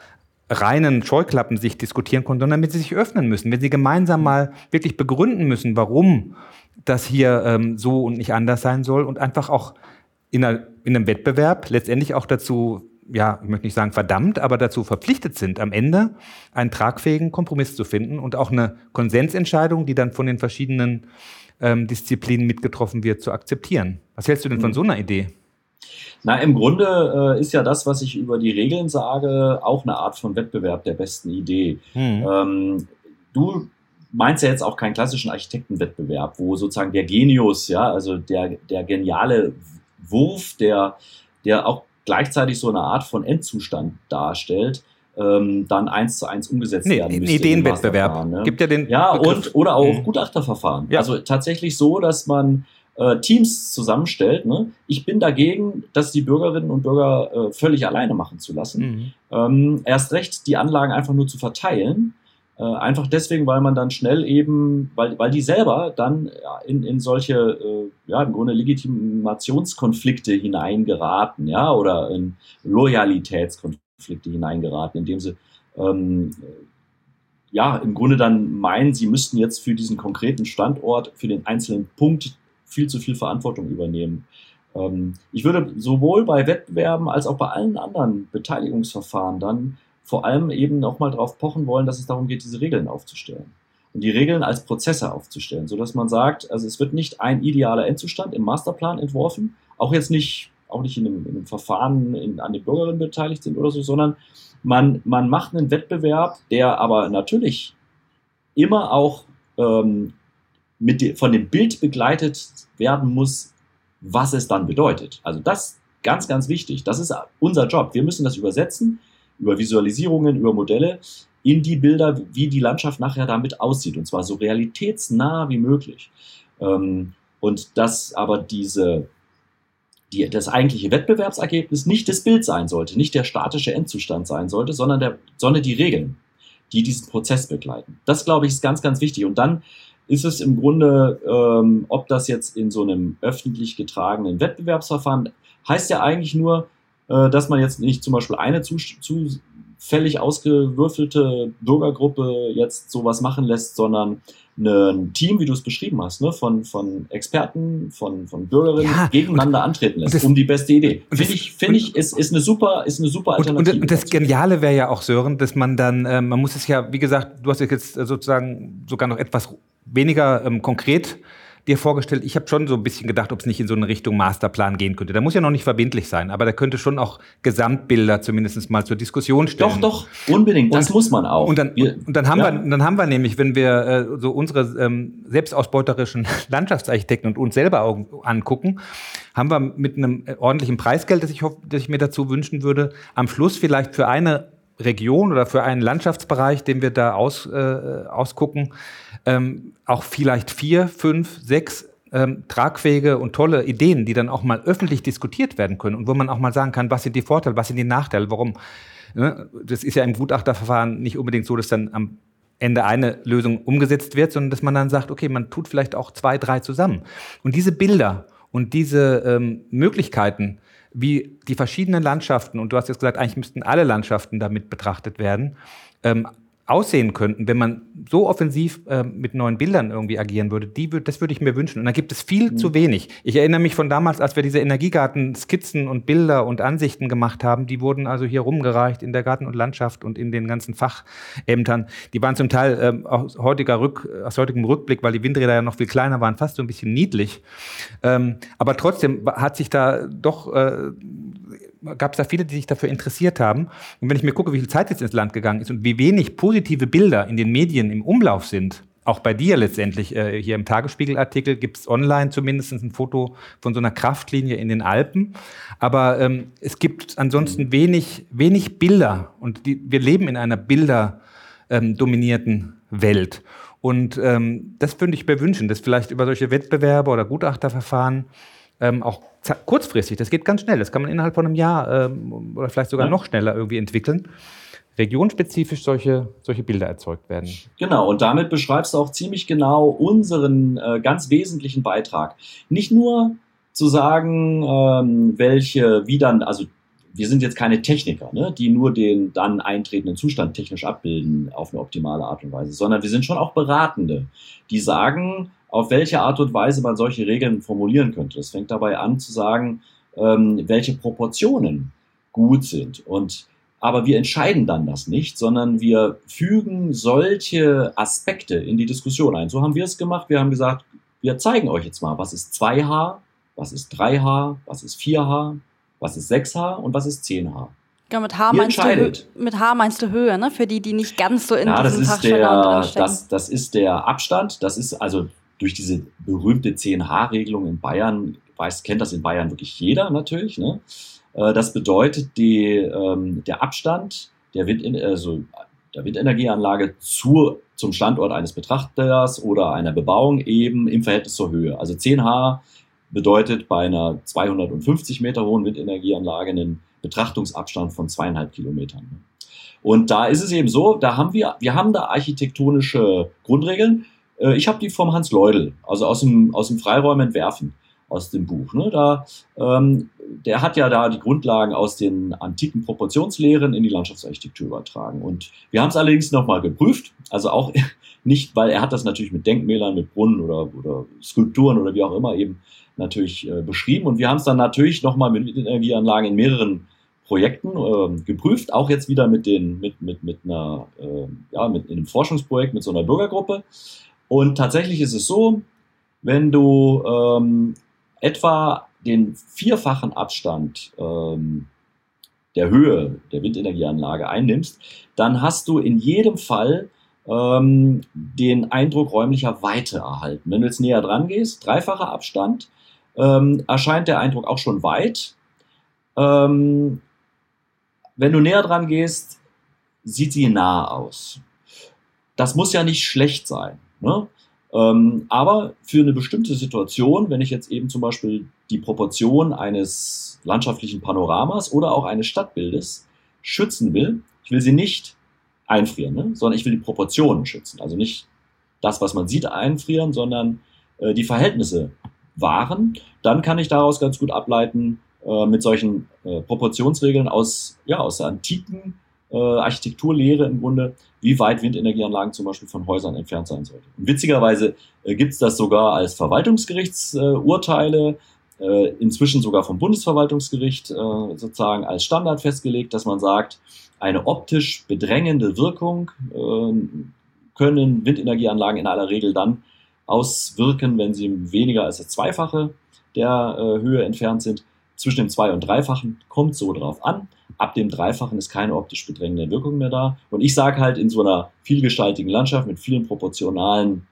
reinen Scheuklappen sich diskutieren konnten, sondern damit sie sich öffnen müssen, wenn sie gemeinsam mal wirklich begründen müssen, warum das hier ähm, so und nicht anders sein soll und einfach auch in, einer, in einem Wettbewerb letztendlich auch dazu, ja, ich möchte nicht sagen verdammt, aber dazu verpflichtet sind, am Ende einen tragfähigen Kompromiss zu finden und auch eine Konsensentscheidung, die dann von den verschiedenen ähm, Disziplinen mitgetroffen wird, zu akzeptieren. Was hältst du denn von mhm. so einer Idee? Na, im Grunde äh, ist ja das, was ich über die Regeln sage, auch eine Art von Wettbewerb der besten Idee. Mhm. Ähm, du meinst ja jetzt auch keinen klassischen Architektenwettbewerb, wo sozusagen der Genius, ja, also der, der geniale Wurf, der, der auch gleichzeitig so eine Art von Endzustand darstellt, ähm, dann eins zu eins umgesetzt nee, werden müsste. Ideenwettbewerb. Ne? Gibt ja den ja Begriff. und oder auch mhm. Gutachterverfahren. Ja. Also tatsächlich so, dass man äh, Teams zusammenstellt. Ne? Ich bin dagegen, dass die Bürgerinnen und Bürger äh, völlig alleine machen zu lassen. Mhm. Ähm, erst recht die Anlagen einfach nur zu verteilen. Äh, einfach deswegen, weil man dann schnell eben, weil, weil die selber dann in, in solche, äh, ja, im Grunde Legitimationskonflikte hineingeraten, ja, oder in Loyalitätskonflikte hineingeraten, indem sie ähm, ja, im Grunde dann meinen, sie müssten jetzt für diesen konkreten Standort, für den einzelnen Punkt viel zu viel Verantwortung übernehmen. Ähm, ich würde sowohl bei Wettbewerben als auch bei allen anderen Beteiligungsverfahren dann vor allem eben nochmal darauf pochen wollen, dass es darum geht, diese Regeln aufzustellen. Und die Regeln als Prozesse aufzustellen, sodass man sagt, also es wird nicht ein idealer Endzustand im Masterplan entworfen, auch jetzt nicht, auch nicht in einem, in einem Verfahren, in, an den Bürgerinnen beteiligt sind oder so, sondern man, man macht einen Wettbewerb, der aber natürlich immer auch ähm, mit de, von dem Bild begleitet werden muss, was es dann bedeutet. Also das ganz, ganz wichtig. Das ist unser Job. Wir müssen das übersetzen über Visualisierungen, über Modelle in die Bilder, wie die Landschaft nachher damit aussieht. Und zwar so realitätsnah wie möglich. Ähm, und dass aber diese, die, das eigentliche Wettbewerbsergebnis nicht das Bild sein sollte, nicht der statische Endzustand sein sollte, sondern, der, sondern die Regeln, die diesen Prozess begleiten. Das, glaube ich, ist ganz, ganz wichtig. Und dann ist es im Grunde, ähm, ob das jetzt in so einem öffentlich getragenen Wettbewerbsverfahren, heißt ja eigentlich nur, dass man jetzt nicht zum Beispiel eine zu, zufällig ausgewürfelte Bürgergruppe jetzt sowas machen lässt, sondern ein Team, wie du es beschrieben hast, ne, von, von Experten, von, von Bürgerinnen ja, gegeneinander antreten lässt, das, um die beste Idee. Finde ich, finde ich, ist, ist eine super, ist eine super Alternative. Und, und das Geniale wäre ja auch, Sören, dass man dann, äh, man muss es ja, wie gesagt, du hast jetzt sozusagen sogar noch etwas weniger ähm, konkret dir vorgestellt, ich habe schon so ein bisschen gedacht, ob es nicht in so eine Richtung Masterplan gehen könnte. Da muss ja noch nicht verbindlich sein, aber da könnte schon auch Gesamtbilder zumindest mal zur Diskussion stellen. Doch, doch, unbedingt, das muss man auch. Und dann, und dann, haben, ja. wir, dann haben wir nämlich, wenn wir äh, so unsere ähm, selbstausbeuterischen Landschaftsarchitekten und uns selber angucken, haben wir mit einem ordentlichen Preisgeld, das ich, hoff, das ich mir dazu wünschen würde, am Schluss vielleicht für eine Region oder für einen Landschaftsbereich, den wir da aus, äh, ausgucken, ähm, auch vielleicht vier, fünf, sechs ähm, tragfähige und tolle Ideen, die dann auch mal öffentlich diskutiert werden können und wo man auch mal sagen kann, was sind die Vorteile, was sind die Nachteile, warum. Ne? Das ist ja im Gutachterverfahren nicht unbedingt so, dass dann am Ende eine Lösung umgesetzt wird, sondern dass man dann sagt, okay, man tut vielleicht auch zwei, drei zusammen. Und diese Bilder und diese ähm, Möglichkeiten, wie die verschiedenen Landschaften, und du hast jetzt gesagt, eigentlich müssten alle Landschaften damit betrachtet werden, ähm, aussehen könnten, wenn man so offensiv äh, mit neuen Bildern irgendwie agieren würde, die würd, das würde ich mir wünschen. Und da gibt es viel mhm. zu wenig. Ich erinnere mich von damals, als wir diese Energiegarten-Skizzen und Bilder und Ansichten gemacht haben, die wurden also hier rumgereicht in der Garten- und Landschaft und in den ganzen Fachämtern. Die waren zum Teil ähm, aus, heutiger Rück, aus heutigem Rückblick, weil die Windräder ja noch viel kleiner waren, fast so ein bisschen niedlich. Ähm, aber trotzdem hat sich da doch äh, gab es da viele, die sich dafür interessiert haben. Und wenn ich mir gucke, wie viel Zeit jetzt ins Land gegangen ist und wie wenig positive Bilder in den Medien im Umlauf sind, auch bei dir letztendlich, äh, hier im Tagesspiegelartikel gibt es online zumindest ein Foto von so einer Kraftlinie in den Alpen. Aber ähm, es gibt ansonsten wenig, wenig Bilder und die, wir leben in einer bilderdominierten ähm, Welt. Und ähm, das würde ich mir wünschen, dass vielleicht über solche Wettbewerbe oder Gutachterverfahren ähm, auch kurzfristig, das geht ganz schnell, das kann man innerhalb von einem Jahr ähm, oder vielleicht sogar ja. noch schneller irgendwie entwickeln, regionspezifisch solche, solche Bilder erzeugt werden. Genau, und damit beschreibst du auch ziemlich genau unseren äh, ganz wesentlichen Beitrag. Nicht nur zu sagen, ähm, welche, wie dann, also wir sind jetzt keine Techniker, ne, die nur den dann eintretenden Zustand technisch abbilden auf eine optimale Art und Weise, sondern wir sind schon auch Beratende, die sagen, auf welche Art und Weise man solche Regeln formulieren könnte. Es fängt dabei an zu sagen, ähm, welche Proportionen gut sind. Und aber wir entscheiden dann das nicht, sondern wir fügen solche Aspekte in die Diskussion ein. So haben wir es gemacht. Wir haben gesagt, wir zeigen euch jetzt mal, was ist 2H, was ist 3H, was ist 4H, was ist 6H und was ist 10H. Ja, mit H, meinst du, mit H meinst du Höhe, ne? Für die, die nicht ganz so in ja, diesem das ist der, das, das ist der Abstand. Das ist also durch diese berühmte 10H-Regelung in Bayern, weiß, kennt das in Bayern wirklich jeder natürlich. Ne? Äh, das bedeutet, die, ähm, der Abstand der, Wind, also der Windenergieanlage zur, zum Standort eines Betrachters oder einer Bebauung eben im Verhältnis zur Höhe. Also 10H bedeutet bei einer 250 Meter hohen Windenergieanlage einen Betrachtungsabstand von zweieinhalb Kilometern. Und da ist es eben so, da haben wir, wir haben da architektonische Grundregeln. Äh, ich habe die vom Hans Leudel, also aus dem, aus dem Freiräumen entwerfen, aus dem Buch. Ne? Da, ähm, der hat ja da die Grundlagen aus den antiken Proportionslehren in die Landschaftsarchitektur übertragen. Und wir haben es allerdings nochmal geprüft, also auch nicht, weil er hat das natürlich mit Denkmälern, mit Brunnen oder, oder Skulpturen oder wie auch immer eben natürlich äh, beschrieben. Und wir haben es dann natürlich nochmal mit Energieanlagen in mehreren Projekten äh, geprüft, auch jetzt wieder mit den, mit, mit, mit einer, äh, ja, mit einem Forschungsprojekt mit so einer Bürgergruppe. Und tatsächlich ist es so, wenn du ähm, etwa den vierfachen Abstand ähm, der Höhe der Windenergieanlage einnimmst, dann hast du in jedem Fall ähm, den Eindruck räumlicher Weite erhalten. Wenn du jetzt näher dran gehst, dreifacher Abstand, ähm, erscheint der Eindruck auch schon weit. Ähm, wenn du näher dran gehst, sieht sie nah aus. Das muss ja nicht schlecht sein. Ne? Ähm, aber für eine bestimmte Situation, wenn ich jetzt eben zum Beispiel die Proportion eines landschaftlichen Panoramas oder auch eines Stadtbildes schützen will, ich will sie nicht einfrieren, ne? sondern ich will die Proportionen schützen. Also nicht das, was man sieht, einfrieren, sondern äh, die Verhältnisse wahren. Dann kann ich daraus ganz gut ableiten, äh, mit solchen äh, Proportionsregeln aus, ja, aus der antiken äh, Architekturlehre im Grunde, wie weit Windenergieanlagen zum Beispiel von Häusern entfernt sein sollten. Und witzigerweise äh, gibt es das sogar als Verwaltungsgerichtsurteile, äh, inzwischen sogar vom Bundesverwaltungsgericht äh, sozusagen als Standard festgelegt, dass man sagt, eine optisch bedrängende Wirkung äh, können Windenergieanlagen in aller Regel dann auswirken, wenn sie weniger als das Zweifache der äh, Höhe entfernt sind. Zwischen dem Zwei- und Dreifachen kommt so drauf an. Ab dem Dreifachen ist keine optisch bedrängende Wirkung mehr da. Und ich sage halt, in so einer vielgestaltigen Landschaft mit vielen proportionalen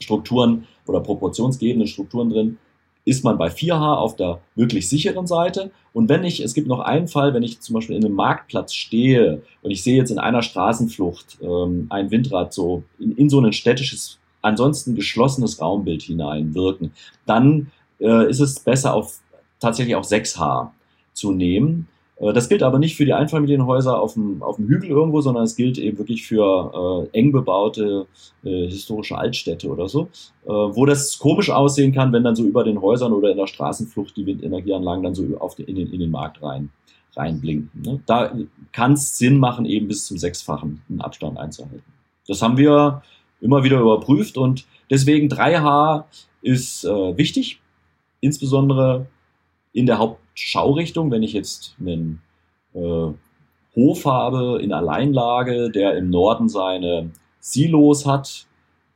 Strukturen oder proportionsgebenden Strukturen drin, ist man bei 4H auf der wirklich sicheren Seite. Und wenn ich, es gibt noch einen Fall, wenn ich zum Beispiel in einem Marktplatz stehe und ich sehe jetzt in einer Straßenflucht ähm, ein Windrad so in, in so ein städtisches, ansonsten geschlossenes Raumbild hineinwirken, dann äh, ist es besser auf tatsächlich auch 6H zu nehmen. Äh, das gilt aber nicht für die Einfamilienhäuser auf dem, auf dem Hügel irgendwo, sondern es gilt eben wirklich für äh, eng bebaute äh, historische Altstädte oder so, äh, wo das komisch aussehen kann, wenn dann so über den Häusern oder in der Straßenflucht die Windenergieanlagen dann so auf den, in, den, in den Markt rein reinblinken. Ne? Da kann es Sinn machen, eben bis zum Sechsfachen einen Abstand einzuhalten. Das haben wir immer wieder überprüft und deswegen 3H ist äh, wichtig, insbesondere in der Hauptschaurichtung, wenn ich jetzt einen äh, Hof habe in Alleinlage, der im Norden seine Silos hat,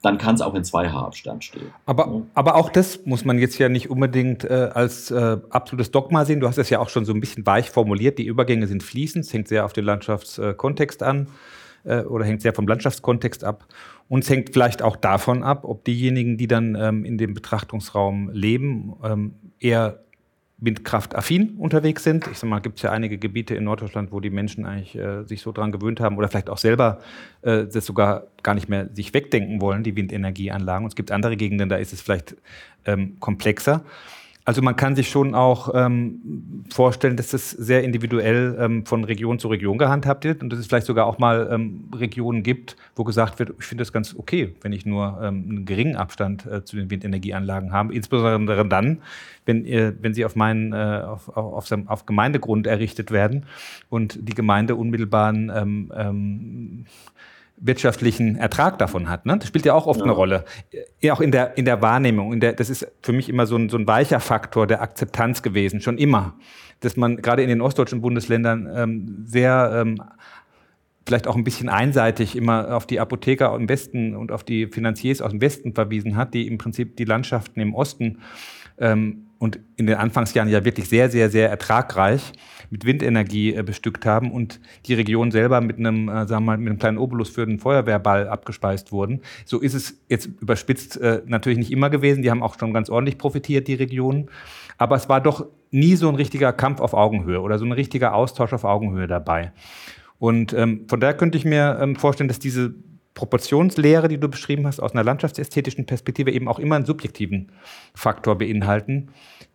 dann kann es auch in 2H-Abstand stehen. Aber, ja. aber auch das muss man jetzt ja nicht unbedingt äh, als äh, absolutes Dogma sehen. Du hast es ja auch schon so ein bisschen weich formuliert. Die Übergänge sind fließend, es hängt sehr auf den Landschaftskontext an äh, oder hängt sehr vom Landschaftskontext ab. Und es hängt vielleicht auch davon ab, ob diejenigen, die dann ähm, in dem Betrachtungsraum leben, ähm, eher windkraftaffin unterwegs sind. Ich sag mal, gibt es ja einige Gebiete in Norddeutschland, wo die Menschen eigentlich äh, sich so dran gewöhnt haben oder vielleicht auch selber äh, das sogar gar nicht mehr sich wegdenken wollen, die Windenergieanlagen. Und es gibt andere Gegenden, da ist es vielleicht ähm, komplexer. Also man kann sich schon auch ähm, vorstellen, dass das sehr individuell ähm, von Region zu Region gehandhabt wird und dass es vielleicht sogar auch mal ähm, Regionen gibt, wo gesagt wird, ich finde das ganz okay, wenn ich nur ähm, einen geringen Abstand äh, zu den Windenergieanlagen habe. Insbesondere dann, wenn, ihr, wenn sie auf, meinen, äh, auf, auf, auf, Gemeindegrund errichtet werden und die Gemeinde unmittelbaren ähm, ähm, wirtschaftlichen Ertrag davon hat. Ne? Das spielt ja auch oft ja. eine Rolle. Ja, auch in der, in der Wahrnehmung. In der, das ist für mich immer so ein, so ein weicher Faktor der Akzeptanz gewesen, schon immer. Dass man gerade in den ostdeutschen Bundesländern ähm, sehr ähm, vielleicht auch ein bisschen einseitig immer auf die Apotheker im Westen und auf die Finanziers aus dem Westen verwiesen hat, die im Prinzip die Landschaften im Osten ähm, und in den Anfangsjahren ja wirklich sehr, sehr, sehr ertragreich mit Windenergie äh, bestückt haben und die Region selber mit einem, äh, sagen wir mal, mit einem kleinen Obolus für den Feuerwehrball abgespeist wurden. So ist es jetzt überspitzt äh, natürlich nicht immer gewesen. Die haben auch schon ganz ordentlich profitiert, die Regionen. Aber es war doch nie so ein richtiger Kampf auf Augenhöhe oder so ein richtiger Austausch auf Augenhöhe dabei. Und ähm, von daher könnte ich mir ähm, vorstellen, dass diese Proportionslehre, die du beschrieben hast, aus einer landschaftsästhetischen Perspektive eben auch immer einen subjektiven Faktor beinhalten,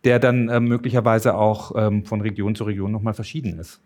der dann äh, möglicherweise auch ähm, von Region zu Region nochmal verschieden ist.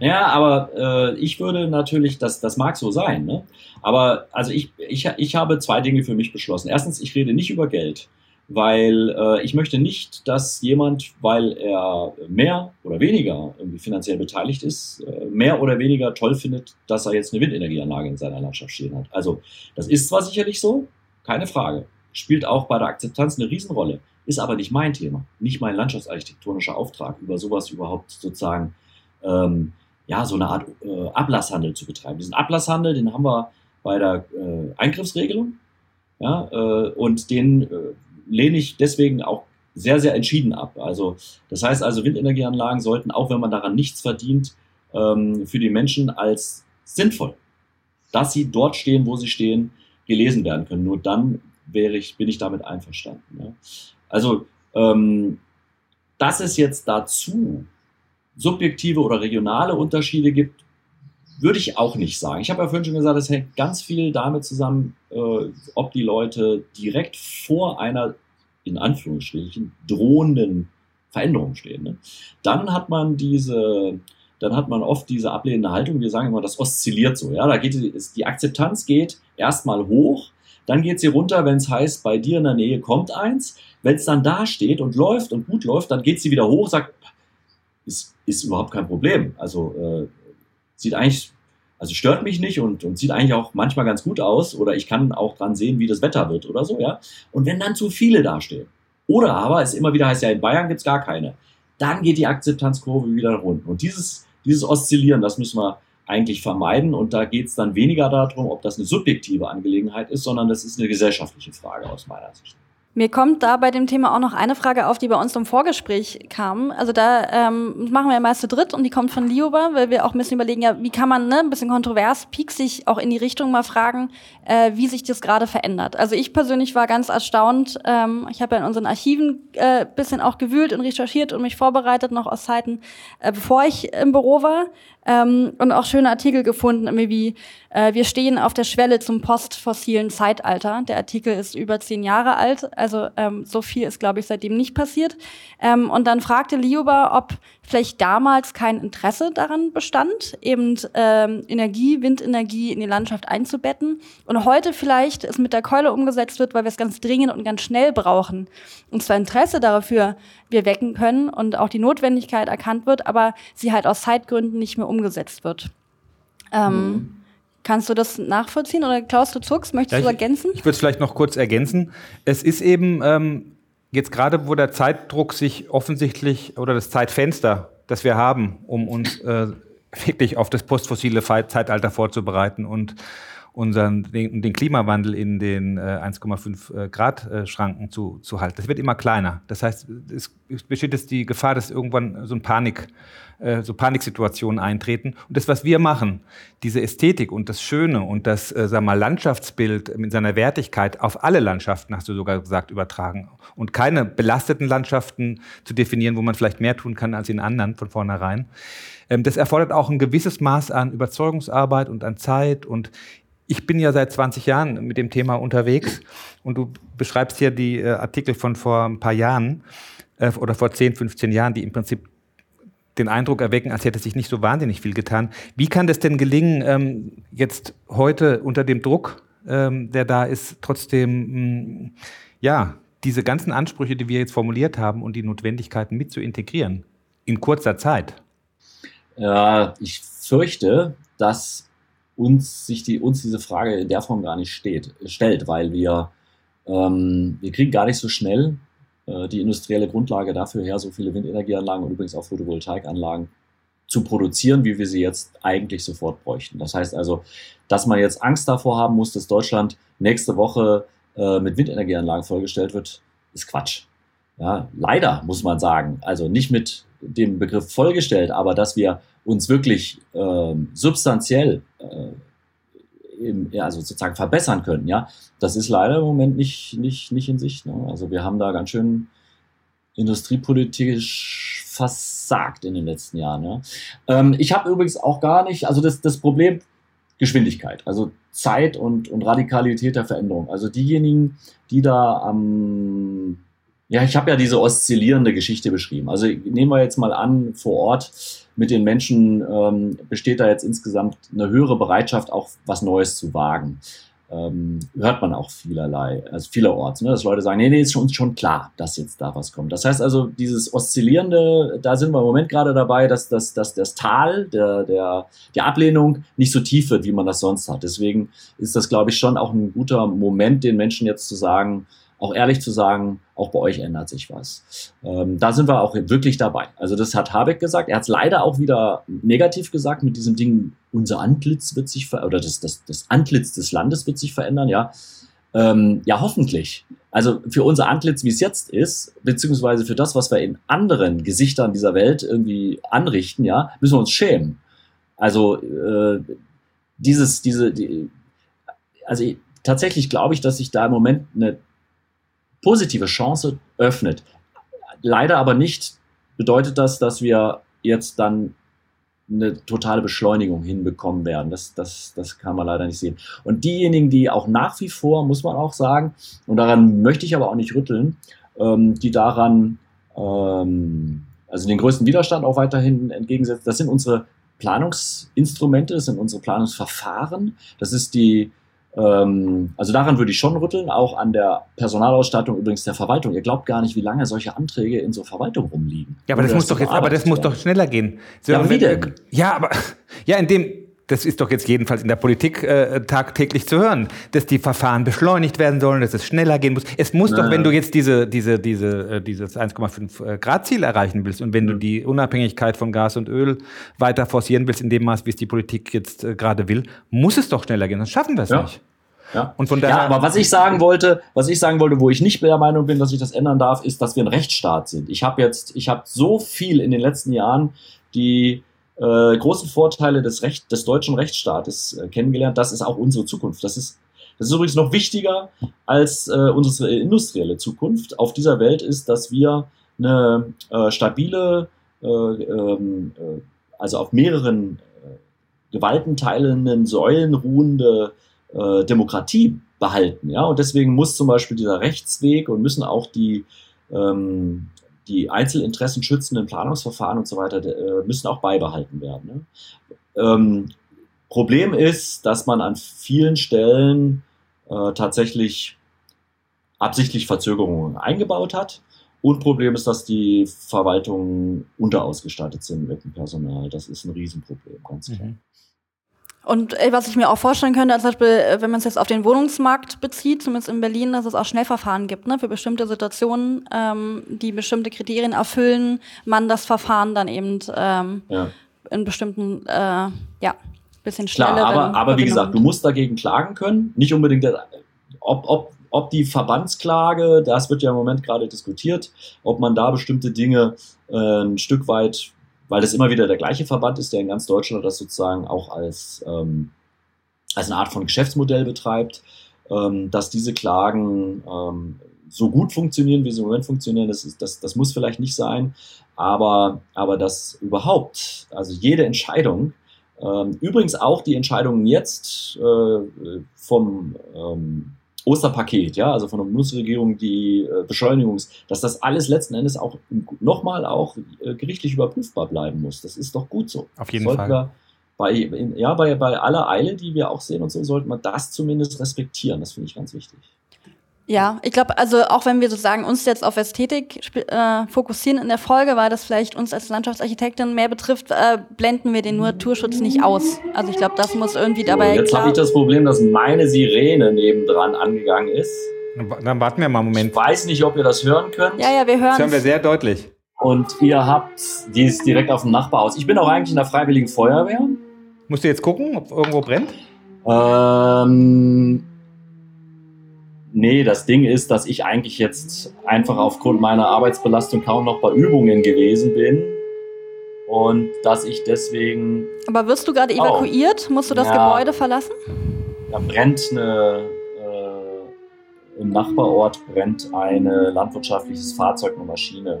Ja, aber äh, ich würde natürlich, das, das mag so sein, ne? aber also ich, ich, ich habe zwei Dinge für mich beschlossen. Erstens, ich rede nicht über Geld weil äh, ich möchte nicht, dass jemand, weil er mehr oder weniger irgendwie finanziell beteiligt ist, äh, mehr oder weniger toll findet, dass er jetzt eine Windenergieanlage in seiner Landschaft stehen hat. Also das ist zwar sicherlich so, keine Frage, spielt auch bei der Akzeptanz eine Riesenrolle, ist aber nicht mein Thema, nicht mein landschaftsarchitektonischer Auftrag, über sowas überhaupt sozusagen ähm, ja so eine Art äh, Ablasshandel zu betreiben. Diesen Ablasshandel, den haben wir bei der äh, Eingriffsregelung. Ja, äh, und den äh, lehne ich deswegen auch sehr, sehr entschieden ab. Also, das heißt also, Windenergieanlagen sollten, auch wenn man daran nichts verdient, ähm, für die Menschen als sinnvoll, dass sie dort stehen, wo sie stehen, gelesen werden können. Nur dann wäre ich, bin ich damit einverstanden. Ja. Also, ähm, dass es jetzt dazu subjektive oder regionale Unterschiede gibt, würde ich auch nicht sagen. Ich habe ja vorhin schon gesagt, es hängt ganz viel damit zusammen, äh, ob die Leute direkt vor einer, in Anführungsstrichen, drohenden Veränderung stehen. Ne? Dann hat man diese, dann hat man oft diese ablehnende Haltung. Wir sagen immer, das oszilliert so. Ja, da geht die, die Akzeptanz geht erstmal hoch, dann geht sie runter, wenn es heißt, bei dir in der Nähe kommt eins. Wenn es dann da steht und läuft und gut läuft, dann geht sie wieder hoch, sagt, ist, ist überhaupt kein Problem. Also äh, sieht eigentlich, also stört mich nicht und, und sieht eigentlich auch manchmal ganz gut aus oder ich kann auch dran sehen, wie das Wetter wird oder so, ja. Und wenn dann zu viele dastehen, oder aber es immer wieder heißt, ja, in Bayern gibt's gar keine, dann geht die Akzeptanzkurve wieder runter. Und dieses, dieses Oszillieren, das müssen wir eigentlich vermeiden. Und da geht's dann weniger darum, ob das eine subjektive Angelegenheit ist, sondern das ist eine gesellschaftliche Frage aus meiner Sicht. Mir kommt da bei dem Thema auch noch eine Frage auf, die bei uns im Vorgespräch kam. Also da ähm, machen wir ja meist zu dritt und die kommt von Lioba, weil wir auch ein bisschen überlegen, ja, wie kann man, ne, ein bisschen kontrovers, pieksig auch in die Richtung mal fragen, äh, wie sich das gerade verändert. Also ich persönlich war ganz erstaunt. Ähm, ich habe ja in unseren Archiven äh, bisschen auch gewühlt und recherchiert und mich vorbereitet, noch aus Zeiten, äh, bevor ich im Büro war ähm, und auch schöne Artikel gefunden, irgendwie wie äh, wir stehen auf der Schwelle zum postfossilen Zeitalter. Der Artikel ist über zehn Jahre alt, also ähm, so viel ist, glaube ich, seitdem nicht passiert. Ähm, und dann fragte Lioba, ob vielleicht damals kein Interesse daran bestand, eben ähm, Energie, Windenergie in die Landschaft einzubetten und heute vielleicht es mit der Keule umgesetzt wird, weil wir es ganz dringend und ganz schnell brauchen. Und zwar Interesse dafür wir wecken können und auch die Notwendigkeit erkannt wird, aber sie halt aus Zeitgründen nicht mehr umgesetzt wird. Ähm, mhm. Kannst du das nachvollziehen oder Klaus, du zuckst, möchtest ja, ich, du ergänzen? Ich würde es vielleicht noch kurz ergänzen. Es ist eben ähm, jetzt gerade, wo der Zeitdruck sich offensichtlich oder das Zeitfenster, das wir haben, um uns äh, wirklich auf das postfossile Zeitalter vorzubereiten und unseren, den, den Klimawandel in den äh, 1,5 äh, Grad äh, Schranken zu, zu halten. Das wird immer kleiner. Das heißt, es, es besteht jetzt die Gefahr, dass irgendwann so ein Panik, äh, so Paniksituationen eintreten. Und das, was wir machen, diese Ästhetik und das Schöne und das, äh, sag mal, Landschaftsbild mit seiner Wertigkeit auf alle Landschaften, hast du sogar gesagt, übertragen. Und keine belasteten Landschaften zu definieren, wo man vielleicht mehr tun kann als in anderen von vornherein. Ähm, das erfordert auch ein gewisses Maß an Überzeugungsarbeit und an Zeit und ich bin ja seit 20 Jahren mit dem Thema unterwegs und du beschreibst ja die äh, Artikel von vor ein paar Jahren äh, oder vor 10, 15 Jahren, die im Prinzip den Eindruck erwecken, als hätte sich nicht so wahnsinnig viel getan. Wie kann das denn gelingen, ähm, jetzt heute unter dem Druck, ähm, der da ist, trotzdem, mh, mm, ja, diese ganzen Ansprüche, die wir jetzt formuliert haben und die Notwendigkeiten mit zu integrieren in kurzer Zeit? Ja, ich fürchte, dass uns sich die, uns diese Frage in der Form gar nicht steht, stellt, weil wir, ähm, wir kriegen gar nicht so schnell äh, die industrielle Grundlage dafür her, so viele Windenergieanlagen und übrigens auch Photovoltaikanlagen zu produzieren, wie wir sie jetzt eigentlich sofort bräuchten. Das heißt also, dass man jetzt Angst davor haben muss, dass Deutschland nächste Woche äh, mit Windenergieanlagen vollgestellt wird, ist Quatsch. Ja, leider muss man sagen, also nicht mit dem Begriff vollgestellt, aber dass wir uns wirklich ähm, substanziell äh, im, also sozusagen verbessern können, ja, das ist leider im Moment nicht, nicht, nicht in Sicht. Ne? Also wir haben da ganz schön industriepolitisch versagt in den letzten Jahren. Ja? Ähm, ich habe übrigens auch gar nicht, also das, das Problem Geschwindigkeit, also Zeit und, und Radikalität der Veränderung. Also diejenigen, die da am ja, ich habe ja diese oszillierende Geschichte beschrieben. Also nehmen wir jetzt mal an, vor Ort mit den Menschen ähm, besteht da jetzt insgesamt eine höhere Bereitschaft, auch was Neues zu wagen. Ähm, hört man auch vielerlei, also vielerorts, ne, dass Leute sagen, nee, nee, ist uns schon klar, dass jetzt da was kommt. Das heißt also, dieses Oszillierende, da sind wir im Moment gerade dabei, dass, dass, dass das Tal der, der, der Ablehnung nicht so tief wird, wie man das sonst hat. Deswegen ist das, glaube ich, schon auch ein guter Moment, den Menschen jetzt zu sagen, auch ehrlich zu sagen, auch bei euch ändert sich was. Ähm, da sind wir auch wirklich dabei. Also das hat Habeck gesagt. Er hat es leider auch wieder negativ gesagt mit diesem Ding, unser Antlitz wird sich verändern, oder das, das, das Antlitz des Landes wird sich verändern, ja. Ähm, ja, hoffentlich. Also für unser Antlitz, wie es jetzt ist, beziehungsweise für das, was wir in anderen Gesichtern dieser Welt irgendwie anrichten, ja, müssen wir uns schämen. Also äh, dieses, diese, die, also tatsächlich glaube ich, dass sich da im Moment eine positive Chance öffnet. Leider aber nicht bedeutet das, dass wir jetzt dann eine totale Beschleunigung hinbekommen werden. Das, das, das kann man leider nicht sehen. Und diejenigen, die auch nach wie vor, muss man auch sagen, und daran möchte ich aber auch nicht rütteln, ähm, die daran, ähm, also den größten Widerstand auch weiterhin entgegensetzen, das sind unsere Planungsinstrumente, das sind unsere Planungsverfahren, das ist die also daran würde ich schon rütteln, auch an der Personalausstattung übrigens der Verwaltung. Ihr glaubt gar nicht, wie lange solche Anträge in so Verwaltung rumliegen. Ja, aber das muss doch jetzt, aber das muss doch schneller gehen. So, ja, aber wie denn? Ja, aber ja, in dem das ist doch jetzt jedenfalls in der Politik äh, tagtäglich zu hören, dass die Verfahren beschleunigt werden sollen, dass es schneller gehen muss. Es muss Na. doch, wenn du jetzt diese, diese, diese, äh, dieses 1,5 äh, Grad Ziel erreichen willst und wenn du die Unabhängigkeit von Gas und Öl weiter forcieren willst, in dem Maß, wie es die Politik jetzt äh, gerade will, muss es doch schneller gehen. Sonst schaffen wir es ja. nicht. Ja. Und von daher ja, aber was ich sagen wollte, was ich sagen wollte, wo ich nicht der Meinung bin, dass ich das ändern darf, ist, dass wir ein Rechtsstaat sind. Ich habe jetzt, ich habe so viel in den letzten Jahren die äh, großen Vorteile des, Recht, des deutschen Rechtsstaates äh, kennengelernt. Das ist auch unsere Zukunft. Das ist, das ist übrigens noch wichtiger als äh, unsere industrielle Zukunft auf dieser Welt ist, dass wir eine äh, stabile, äh, ähm, äh, also auf mehreren gewaltenteilenden Säulen ruhende äh, Demokratie behalten. Ja? Und deswegen muss zum Beispiel dieser Rechtsweg und müssen auch die, ähm, die Einzelinteressen schützenden Planungsverfahren und so weiter, äh, müssen auch beibehalten werden. Ne? Ähm, Problem ist, dass man an vielen Stellen äh, tatsächlich absichtlich Verzögerungen eingebaut hat. Und Problem ist, dass die Verwaltungen unterausgestattet sind mit dem Personal. Das ist ein Riesenproblem, ganz klar. Mhm. Und ey, was ich mir auch vorstellen könnte, zum Beispiel, äh, wenn man es jetzt auf den Wohnungsmarkt bezieht, zumindest in Berlin, dass es auch Schnellverfahren gibt, ne, für bestimmte Situationen, ähm, die bestimmte Kriterien erfüllen, man das Verfahren dann eben ähm, ja. in bestimmten, äh, ja, bisschen schneller. Klar, aber, aber wie gesagt, du musst dagegen klagen können. Nicht unbedingt, äh, ob, ob, ob die Verbandsklage, das wird ja im Moment gerade diskutiert, ob man da bestimmte Dinge äh, ein Stück weit, weil das immer wieder der gleiche Verband ist, der in ganz Deutschland das sozusagen auch als, ähm, als eine Art von Geschäftsmodell betreibt, ähm, dass diese Klagen ähm, so gut funktionieren, wie sie im Moment funktionieren, das, ist, das, das muss vielleicht nicht sein, aber, aber dass überhaupt, also jede Entscheidung, ähm, übrigens auch die Entscheidungen jetzt äh, vom ähm, Osterpaket, ja, also von der Bundesregierung, die äh, Beschleunigungs, dass das alles letzten Endes auch nochmal auch äh, gerichtlich überprüfbar bleiben muss. Das ist doch gut so. Auf jeden Sollten Fall. bei, in, ja, bei, bei aller Eile, die wir auch sehen und so, sollte man das zumindest respektieren. Das finde ich ganz wichtig. Ja, ich glaube, also auch wenn wir sozusagen uns jetzt auf Ästhetik äh, fokussieren in der Folge, weil das vielleicht uns als Landschaftsarchitektin mehr betrifft, äh, blenden wir den Naturschutz nicht aus. Also ich glaube, das muss irgendwie dabei. So, jetzt habe ich das Problem, dass meine Sirene nebendran angegangen ist. Dann warten wir mal einen Moment. Ich weiß nicht, ob ihr das hören könnt. Ja, ja, wir hören. Das hören wir sehr deutlich. Und ihr habt, die ist direkt auf dem Nachbarhaus. Ich bin auch eigentlich in der Freiwilligen Feuerwehr. Musst du jetzt gucken, ob irgendwo brennt? Ähm, Nee, das Ding ist, dass ich eigentlich jetzt einfach aufgrund meiner Arbeitsbelastung kaum noch bei Übungen gewesen bin und dass ich deswegen. Aber wirst du gerade evakuiert? Musst du das ja, Gebäude verlassen? Da brennt eine. Äh, Im Nachbarort brennt ein landwirtschaftliches Fahrzeug, eine Maschine.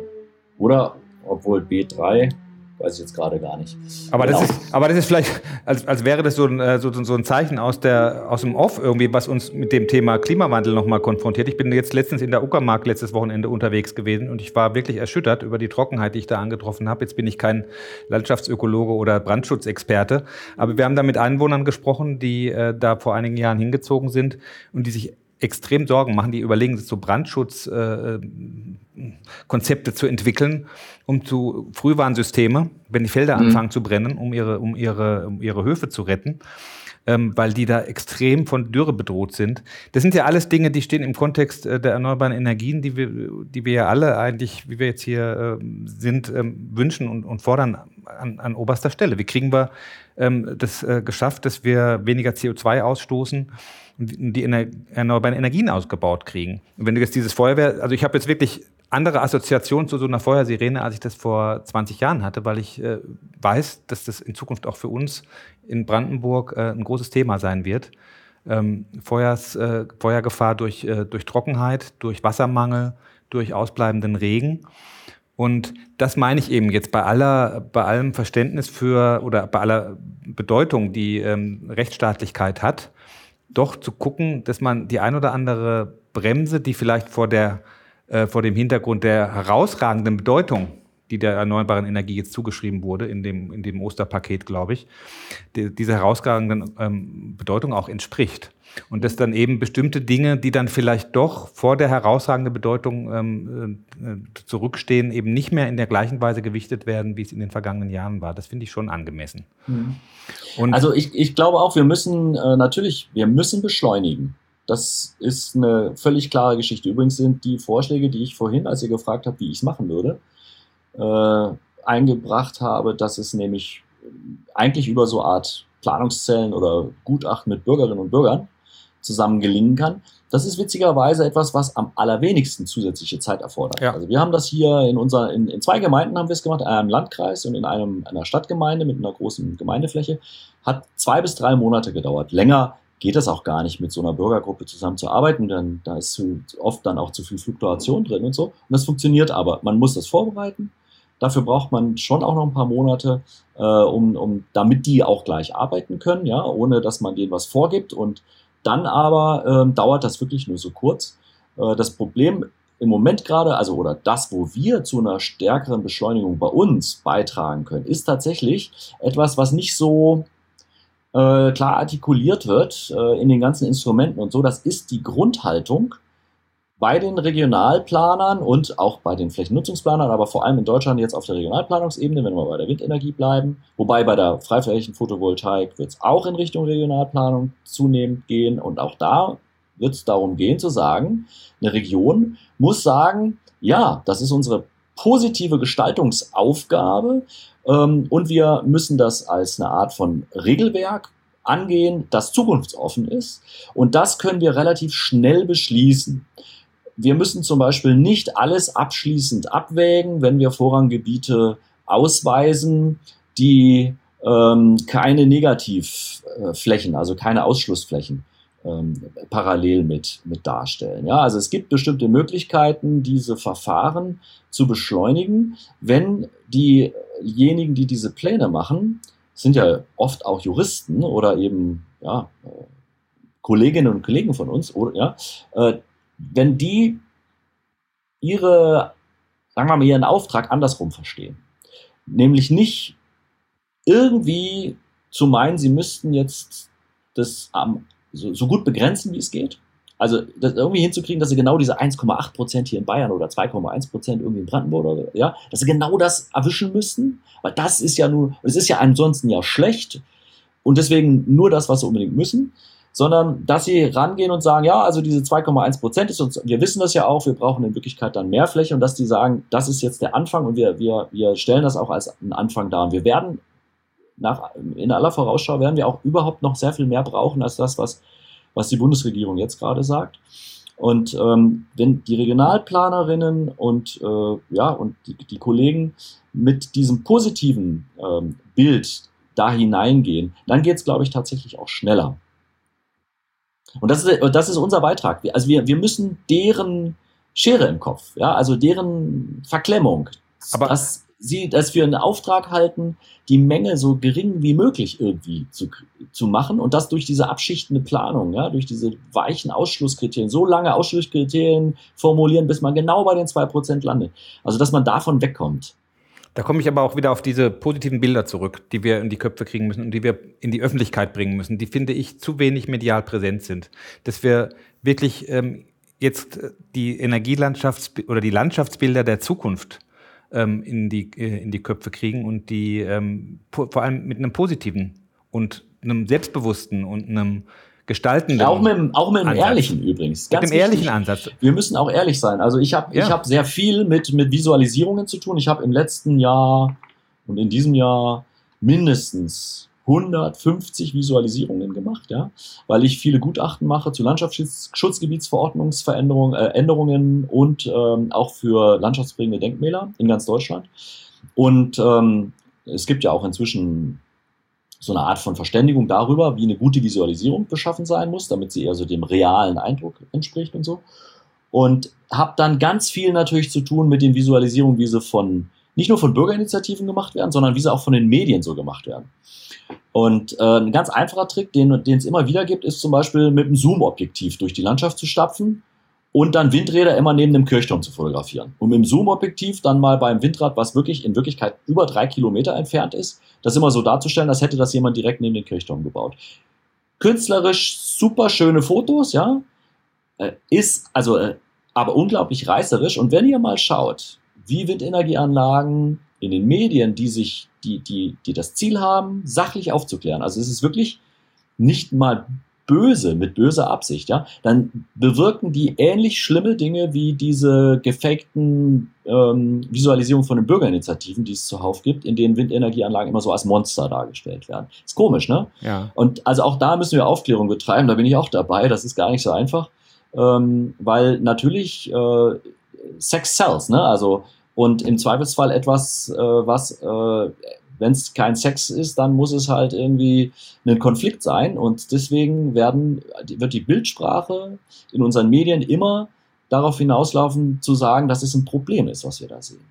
Oder, obwohl B3, Weiß ich jetzt gerade gar nicht. Aber, genau. das ist, aber das ist vielleicht, als, als wäre das so ein, äh, so, so ein Zeichen aus, der, aus dem Off irgendwie, was uns mit dem Thema Klimawandel nochmal konfrontiert. Ich bin jetzt letztens in der Uckermark letztes Wochenende unterwegs gewesen und ich war wirklich erschüttert über die Trockenheit, die ich da angetroffen habe. Jetzt bin ich kein Landschaftsökologe oder Brandschutzexperte, aber wir haben da mit Einwohnern gesprochen, die äh, da vor einigen Jahren hingezogen sind und die sich extrem Sorgen machen, die überlegen, so Brandschutzkonzepte äh, zu entwickeln, um zu Frühwarnsysteme, wenn die Felder mhm. anfangen zu brennen, um ihre, um ihre, um ihre Höfe zu retten, ähm, weil die da extrem von Dürre bedroht sind. Das sind ja alles Dinge, die stehen im Kontext äh, der erneuerbaren Energien, die wir, die wir ja alle eigentlich, wie wir jetzt hier äh, sind, ähm, wünschen und, und fordern an, an oberster Stelle. Wie kriegen wir ähm, das äh, geschafft, dass wir weniger CO2 ausstoßen? die erneuerbaren Energien ausgebaut kriegen. Und wenn du jetzt dieses Feuerwehr, also ich habe jetzt wirklich andere Assoziationen zu so einer Feuersirene, als ich das vor 20 Jahren hatte, weil ich äh, weiß, dass das in Zukunft auch für uns in Brandenburg äh, ein großes Thema sein wird. Ähm, Feuers, äh, Feuergefahr durch, äh, durch Trockenheit, durch Wassermangel, durch ausbleibenden Regen. Und das meine ich eben jetzt bei aller, bei allem Verständnis für oder bei aller Bedeutung, die ähm, Rechtsstaatlichkeit hat, doch zu gucken, dass man die ein oder andere Bremse, die vielleicht vor, der, äh, vor dem Hintergrund der herausragenden Bedeutung, die der erneuerbaren Energie jetzt zugeschrieben wurde, in dem, in dem Osterpaket, glaube ich, die, dieser herausragenden ähm, Bedeutung auch entspricht. Und dass dann eben bestimmte Dinge, die dann vielleicht doch vor der herausragenden Bedeutung ähm, äh, zurückstehen, eben nicht mehr in der gleichen Weise gewichtet werden, wie es in den vergangenen Jahren war. Das finde ich schon angemessen. Mhm. also ich, ich glaube auch, wir müssen äh, natürlich, wir müssen beschleunigen. Das ist eine völlig klare Geschichte. Übrigens sind die Vorschläge, die ich vorhin, als ihr gefragt habt, wie ich es machen würde, äh, eingebracht habe, dass es nämlich eigentlich über so Art Planungszellen oder Gutachten mit Bürgerinnen und Bürgern zusammen gelingen kann. Das ist witzigerweise etwas, was am allerwenigsten zusätzliche Zeit erfordert. Ja. Also wir haben das hier in unserer, in, in zwei Gemeinden haben wir es gemacht, in einem Landkreis und in einem, einer Stadtgemeinde mit einer großen Gemeindefläche. Hat zwei bis drei Monate gedauert. Länger geht das auch gar nicht, mit so einer Bürgergruppe zusammenzuarbeiten, denn da ist oft dann auch zu viel Fluktuation drin und so. Und das funktioniert aber. Man muss das vorbereiten. Dafür braucht man schon auch noch ein paar Monate, äh, um, um, damit die auch gleich arbeiten können, ja, ohne dass man denen was vorgibt und dann aber ähm, dauert das wirklich nur so kurz. Äh, das Problem im Moment gerade, also oder das, wo wir zu einer stärkeren Beschleunigung bei uns beitragen können, ist tatsächlich etwas, was nicht so äh, klar artikuliert wird äh, in den ganzen Instrumenten und so. Das ist die Grundhaltung, bei den Regionalplanern und auch bei den Flächennutzungsplanern, aber vor allem in Deutschland jetzt auf der Regionalplanungsebene, wenn wir bei der Windenergie bleiben. Wobei bei der Freiflächenphotovoltaik wird es auch in Richtung Regionalplanung zunehmend gehen. Und auch da wird es darum gehen zu sagen, eine Region muss sagen, ja, das ist unsere positive Gestaltungsaufgabe ähm, und wir müssen das als eine Art von Regelwerk angehen, das zukunftsoffen ist. Und das können wir relativ schnell beschließen. Wir müssen zum Beispiel nicht alles abschließend abwägen, wenn wir Vorranggebiete ausweisen, die ähm, keine Negativflächen, also keine Ausschlussflächen ähm, parallel mit, mit darstellen. Ja, also es gibt bestimmte Möglichkeiten, diese Verfahren zu beschleunigen, wenn diejenigen, die diese Pläne machen, sind ja oft auch Juristen oder eben ja, äh, Kolleginnen und Kollegen von uns, oder, ja, äh, wenn die ihre, sagen wir mal, ihren Auftrag andersrum verstehen, nämlich nicht irgendwie zu meinen, sie müssten jetzt das am so, so gut begrenzen, wie es geht. Also das irgendwie hinzukriegen, dass sie genau diese 1,8 Prozent hier in Bayern oder 2,1 Prozent irgendwie in Brandenburg oder ja, dass sie genau das erwischen müssten. Weil das ist ja nur, es ist ja ansonsten ja schlecht und deswegen nur das, was sie unbedingt müssen, sondern dass sie rangehen und sagen, ja, also diese 2,1 Prozent ist uns, wir wissen das ja auch, wir brauchen in Wirklichkeit dann mehr Fläche und dass die sagen, das ist jetzt der Anfang und wir, wir, wir stellen das auch als einen Anfang dar. Und wir werden nach, in aller Vorausschau werden wir auch überhaupt noch sehr viel mehr brauchen als das, was, was die Bundesregierung jetzt gerade sagt. Und ähm, wenn die Regionalplanerinnen und, äh, ja, und die, die, Kollegen mit diesem positiven ähm, Bild da hineingehen, dann geht es, glaube ich, tatsächlich auch schneller. Und das ist, das ist unser Beitrag. Also wir, wir müssen deren Schere im Kopf, ja, also deren Verklemmung, Aber das sie, dass wir einen Auftrag halten, die Menge so gering wie möglich irgendwie zu, zu machen und das durch diese abschichtende Planung, ja, durch diese weichen Ausschlusskriterien, so lange Ausschlusskriterien formulieren, bis man genau bei den zwei Prozent landet. Also, dass man davon wegkommt. Da komme ich aber auch wieder auf diese positiven Bilder zurück, die wir in die Köpfe kriegen müssen und die wir in die Öffentlichkeit bringen müssen, die finde ich zu wenig medial präsent sind. Dass wir wirklich ähm, jetzt die Energielandschafts- oder die Landschaftsbilder der Zukunft ähm, in, die, äh, in die Köpfe kriegen und die ähm, vor allem mit einem positiven und einem selbstbewussten und einem gestaltenden. Ja, auch mit, dem, auch mit einem ehrlichen übrigens. Ganz mit dem ehrlichen Ansatz. Wir müssen auch ehrlich sein. Also ich habe ja. hab sehr viel mit, mit Visualisierungen zu tun. Ich habe im letzten Jahr und in diesem Jahr mindestens 150 Visualisierungen gemacht, ja, weil ich viele Gutachten mache zu Landschaftsschutzgebietsverordnungsveränderungen, äh, Änderungen und ähm, auch für landschaftsprägende Denkmäler in ganz Deutschland. Und ähm, es gibt ja auch inzwischen so eine Art von Verständigung darüber, wie eine gute Visualisierung beschaffen sein muss, damit sie eher so dem realen Eindruck entspricht und so. Und habe dann ganz viel natürlich zu tun mit den Visualisierungen, wie sie von nicht nur von Bürgerinitiativen gemacht werden, sondern wie sie auch von den Medien so gemacht werden. Und äh, ein ganz einfacher Trick, den es immer wieder gibt, ist zum Beispiel mit einem Zoom-Objektiv durch die Landschaft zu stapfen und dann Windräder immer neben dem Kirchturm zu fotografieren. Und mit dem Zoom-Objektiv dann mal beim Windrad, was wirklich in Wirklichkeit über drei Kilometer entfernt ist, das immer so darzustellen, als hätte das jemand direkt neben den Kirchturm gebaut. Künstlerisch super schöne Fotos, ja, äh, ist also äh, aber unglaublich reißerisch. Und wenn ihr mal schaut, wie Windenergieanlagen in den Medien, die sich, die, die, die das Ziel haben, sachlich aufzuklären. Also es ist wirklich nicht mal böse, mit böser Absicht, ja, dann bewirken die ähnlich schlimme Dinge wie diese gefakten ähm, Visualisierungen von den Bürgerinitiativen, die es zuhauf gibt, in denen Windenergieanlagen immer so als Monster dargestellt werden. Ist komisch, ne? Ja. Und also auch da müssen wir Aufklärung betreiben, da bin ich auch dabei, das ist gar nicht so einfach, ähm, weil natürlich äh, Sex sells, ne? Also und im Zweifelsfall etwas, äh, was, äh, wenn es kein Sex ist, dann muss es halt irgendwie ein Konflikt sein. Und deswegen werden, wird die Bildsprache in unseren Medien immer darauf hinauslaufen, zu sagen, dass es ein Problem ist, was wir da sehen.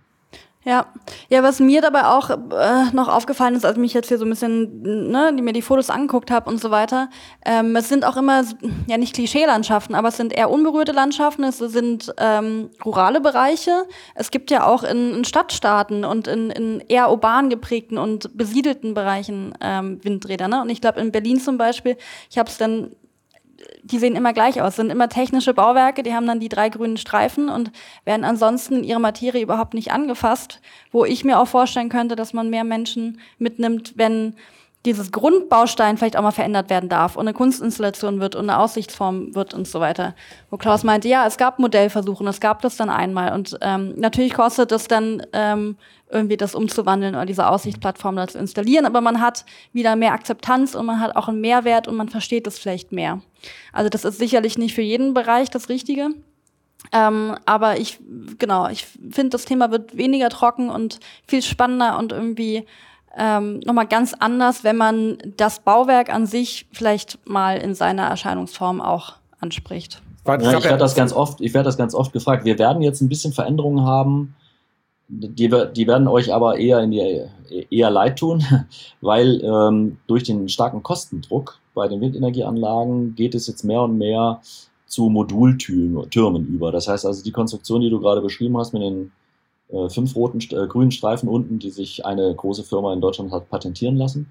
Ja, ja, was mir dabei auch äh, noch aufgefallen ist, als ich mich jetzt hier so ein bisschen, ne, die mir die Fotos angeguckt habe und so weiter, ähm, es sind auch immer, ja nicht Klischeelandschaften, aber es sind eher unberührte Landschaften, es sind ähm, rurale Bereiche. Es gibt ja auch in, in Stadtstaaten und in, in eher urban geprägten und besiedelten Bereichen ähm, Windräder. Ne? Und ich glaube in Berlin zum Beispiel, ich habe es dann die sehen immer gleich aus, sind immer technische Bauwerke, die haben dann die drei grünen Streifen und werden ansonsten ihre Materie überhaupt nicht angefasst, wo ich mir auch vorstellen könnte, dass man mehr Menschen mitnimmt, wenn dieses Grundbaustein vielleicht auch mal verändert werden darf und eine Kunstinstallation wird und eine Aussichtsform wird und so weiter. Wo Klaus meinte, ja, es gab Modellversuche und es gab das dann einmal und ähm, natürlich kostet es dann ähm, irgendwie das umzuwandeln oder diese Aussichtsplattform da zu installieren, aber man hat wieder mehr Akzeptanz und man hat auch einen Mehrwert und man versteht es vielleicht mehr. Also das ist sicherlich nicht für jeden Bereich das Richtige. Ähm, aber ich, genau, ich finde, das Thema wird weniger trocken und viel spannender und irgendwie ähm, nochmal ganz anders, wenn man das Bauwerk an sich vielleicht mal in seiner Erscheinungsform auch anspricht. Ja, ich werde das ganz oft, ich werde das ganz oft gefragt. Wir werden jetzt ein bisschen Veränderungen haben, die, die werden euch aber eher in die, eher leid tun, weil ähm, durch den starken Kostendruck bei den Windenergieanlagen geht es jetzt mehr und mehr zu Modultürmen über. Das heißt also, die Konstruktion, die du gerade beschrieben hast mit den äh, fünf roten, äh, grünen Streifen unten, die sich eine große Firma in Deutschland hat patentieren lassen,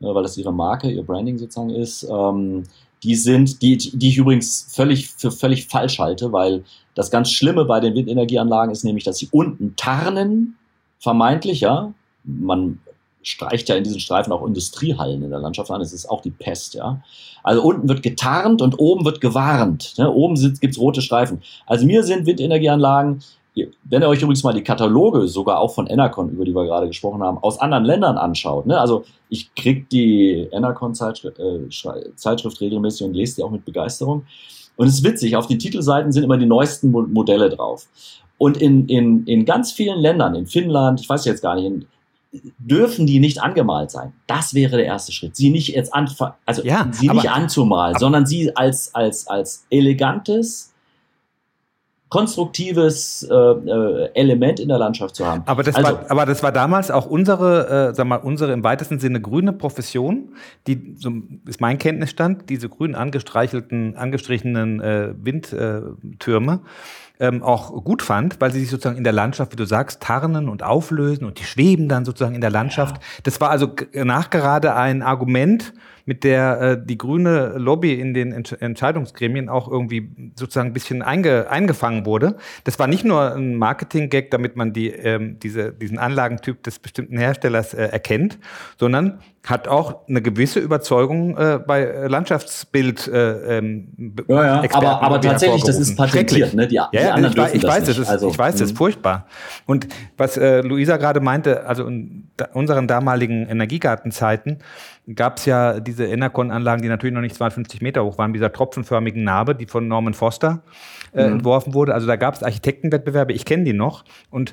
äh, weil das ihre Marke, ihr Branding sozusagen ist, ähm, die sind, die, die ich übrigens völlig für völlig falsch halte, weil das ganz Schlimme bei den Windenergieanlagen ist nämlich, dass sie unten tarnen, vermeintlich, ja. Man streicht ja in diesen Streifen auch Industriehallen in der Landschaft an. Das ist auch die Pest, ja. Also unten wird getarnt und oben wird gewarnt. Ne? Oben gibt es rote Streifen. Also mir sind Windenergieanlagen, wenn ihr euch übrigens mal die Kataloge, sogar auch von Enercon, über die wir gerade gesprochen haben, aus anderen Ländern anschaut, ne? also ich krieg die Enercon-Zeitschrift äh, regelmäßig und lese die auch mit Begeisterung. Und es ist witzig, auf den Titelseiten sind immer die neuesten Modelle drauf. Und in, in, in ganz vielen Ländern, in Finnland, ich weiß jetzt gar nicht, in, dürfen die nicht angemalt sein. Das wäre der erste Schritt. Sie nicht jetzt an, also ja, sie aber, nicht anzumalen, aber, sondern sie als, als, als elegantes, konstruktives äh, äh, Element in der Landschaft zu haben. Aber das, also, war, aber das war damals auch unsere, äh, sag mal, unsere im weitesten Sinne grüne Profession, die, so ist mein Kenntnisstand, diese grün angestreichelten, angestrichenen äh, Windtürme ähm, auch gut fand, weil sie sich sozusagen in der Landschaft, wie du sagst, tarnen und auflösen und die schweben dann sozusagen in der Landschaft. Ja. Das war also nachgerade ein Argument, mit der äh, die grüne Lobby in den Entsch Entscheidungsgremien auch irgendwie sozusagen ein bisschen einge eingefangen wurde. Das war nicht nur ein Marketing-Gag, damit man die, ähm, diese, diesen Anlagentyp des bestimmten Herstellers äh, erkennt, sondern hat auch eine gewisse Überzeugung äh, bei Landschaftsbild äh, ähm, ja, ja. aber, aber tatsächlich, das ist patentiert. Ne? Die, ja, die anderen ich, ich weiß, das ist, also, ich weiß, das ist mhm. furchtbar. Und was äh, Luisa gerade meinte, also in da, unseren damaligen Energiegartenzeiten gab es ja diese Enercon-Anlagen, die natürlich noch nicht 250 Meter hoch waren, dieser tropfenförmigen Narbe, die von Norman Foster äh, mhm. entworfen wurde. Also da gab es Architektenwettbewerbe, ich kenne die noch. Und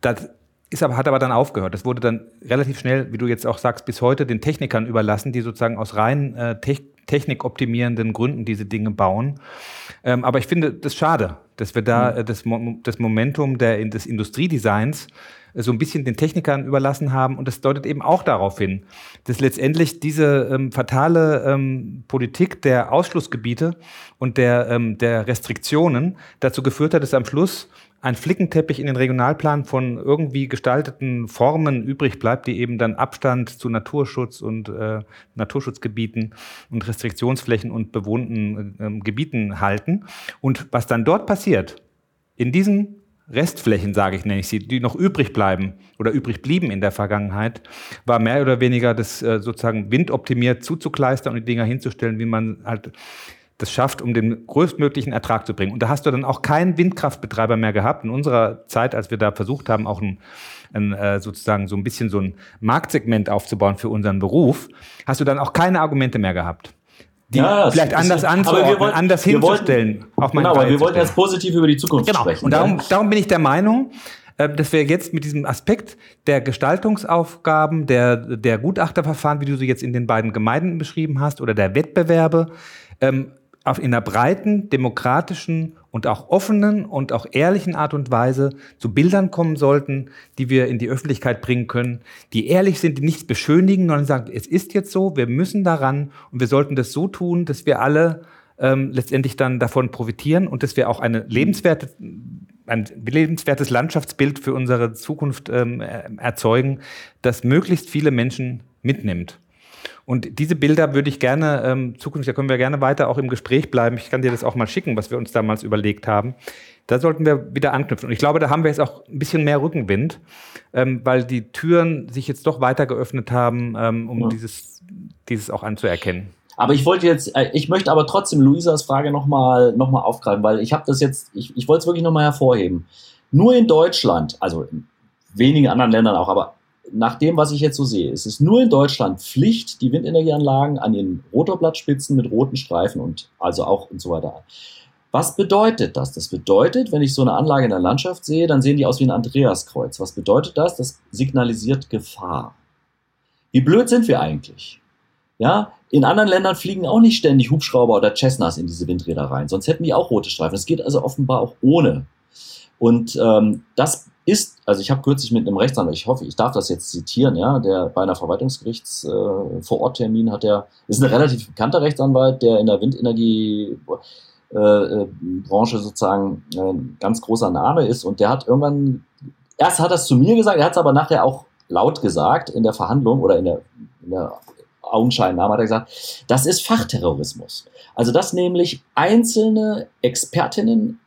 das ist aber, hat aber dann aufgehört. Das wurde dann relativ schnell, wie du jetzt auch sagst, bis heute den Technikern überlassen, die sozusagen aus rein äh, te technikoptimierenden Gründen diese Dinge bauen. Ähm, aber ich finde das schade, dass wir da mhm. äh, das, Mo das Momentum der, des Industriedesigns so ein bisschen den Technikern überlassen haben. Und das deutet eben auch darauf hin, dass letztendlich diese ähm, fatale ähm, Politik der Ausschlussgebiete und der, ähm, der Restriktionen dazu geführt hat, dass am Schluss ein Flickenteppich in den Regionalplan von irgendwie gestalteten Formen übrig bleibt, die eben dann Abstand zu Naturschutz und äh, Naturschutzgebieten und Restriktionsflächen und bewohnten äh, Gebieten halten. Und was dann dort passiert, in diesen Restflächen, sage ich, nenne ich sie, die noch übrig bleiben oder übrig blieben in der Vergangenheit, war mehr oder weniger das äh, sozusagen windoptimiert zuzukleistern und die Dinger hinzustellen, wie man halt das schafft, um den größtmöglichen Ertrag zu bringen. Und da hast du dann auch keinen Windkraftbetreiber mehr gehabt. In unserer Zeit, als wir da versucht haben, auch ein, ein, äh, sozusagen so ein bisschen so ein Marktsegment aufzubauen für unseren Beruf, hast du dann auch keine Argumente mehr gehabt die ja, vielleicht anders anzuordnen, wollen, anders hinzustellen. Wollten, genau, aber wir wollten jetzt positiv über die Zukunft genau. sprechen. Und darum, darum bin ich der Meinung, äh, dass wir jetzt mit diesem Aspekt der Gestaltungsaufgaben, der, der Gutachterverfahren, wie du sie jetzt in den beiden Gemeinden beschrieben hast, oder der Wettbewerbe, ähm, in einer breiten, demokratischen und auch offenen und auch ehrlichen Art und Weise zu Bildern kommen sollten, die wir in die Öffentlichkeit bringen können, die ehrlich sind, die nichts beschönigen, sondern sagen, es ist jetzt so, wir müssen daran und wir sollten das so tun, dass wir alle ähm, letztendlich dann davon profitieren und dass wir auch eine lebenswerte, ein lebenswertes Landschaftsbild für unsere Zukunft ähm, erzeugen, das möglichst viele Menschen mitnimmt. Und diese Bilder würde ich gerne, ähm, zukünftig, da können wir gerne weiter auch im Gespräch bleiben. Ich kann dir das auch mal schicken, was wir uns damals überlegt haben. Da sollten wir wieder anknüpfen. Und ich glaube, da haben wir jetzt auch ein bisschen mehr Rückenwind, ähm, weil die Türen sich jetzt doch weiter geöffnet haben, ähm, um ja. dieses, dieses auch anzuerkennen. Aber ich wollte jetzt, äh, ich möchte aber trotzdem Luisas Frage nochmal noch mal aufgreifen, weil ich habe das jetzt, ich, ich wollte es wirklich nochmal hervorheben. Nur in Deutschland, also in wenigen anderen Ländern auch, aber nach dem, was ich jetzt so sehe, ist es nur in Deutschland Pflicht, die Windenergieanlagen an den Rotorblattspitzen mit roten Streifen und also auch und so weiter. Was bedeutet das? Das bedeutet, wenn ich so eine Anlage in der Landschaft sehe, dann sehen die aus wie ein Andreaskreuz. Was bedeutet das? Das signalisiert Gefahr. Wie blöd sind wir eigentlich? Ja, in anderen Ländern fliegen auch nicht ständig Hubschrauber oder Cessnas in diese Windräder rein, sonst hätten die auch rote Streifen. Es geht also offenbar auch ohne. Und ähm, das ist, also ich habe kürzlich mit einem Rechtsanwalt, ich hoffe, ich darf das jetzt zitieren, ja, der bei einer Verwaltungsgerichts äh, Vororttermin hat der, ist ein relativ bekannter Rechtsanwalt, der in der Windenergie äh, äh, Branche sozusagen äh, ganz großer Name ist und der hat irgendwann, erst hat er es zu mir gesagt, er hat es aber nachher auch laut gesagt in der Verhandlung oder in der, in der Augenscheinnahme hat er gesagt, das ist Fachterrorismus. Also dass nämlich einzelne Expertinnen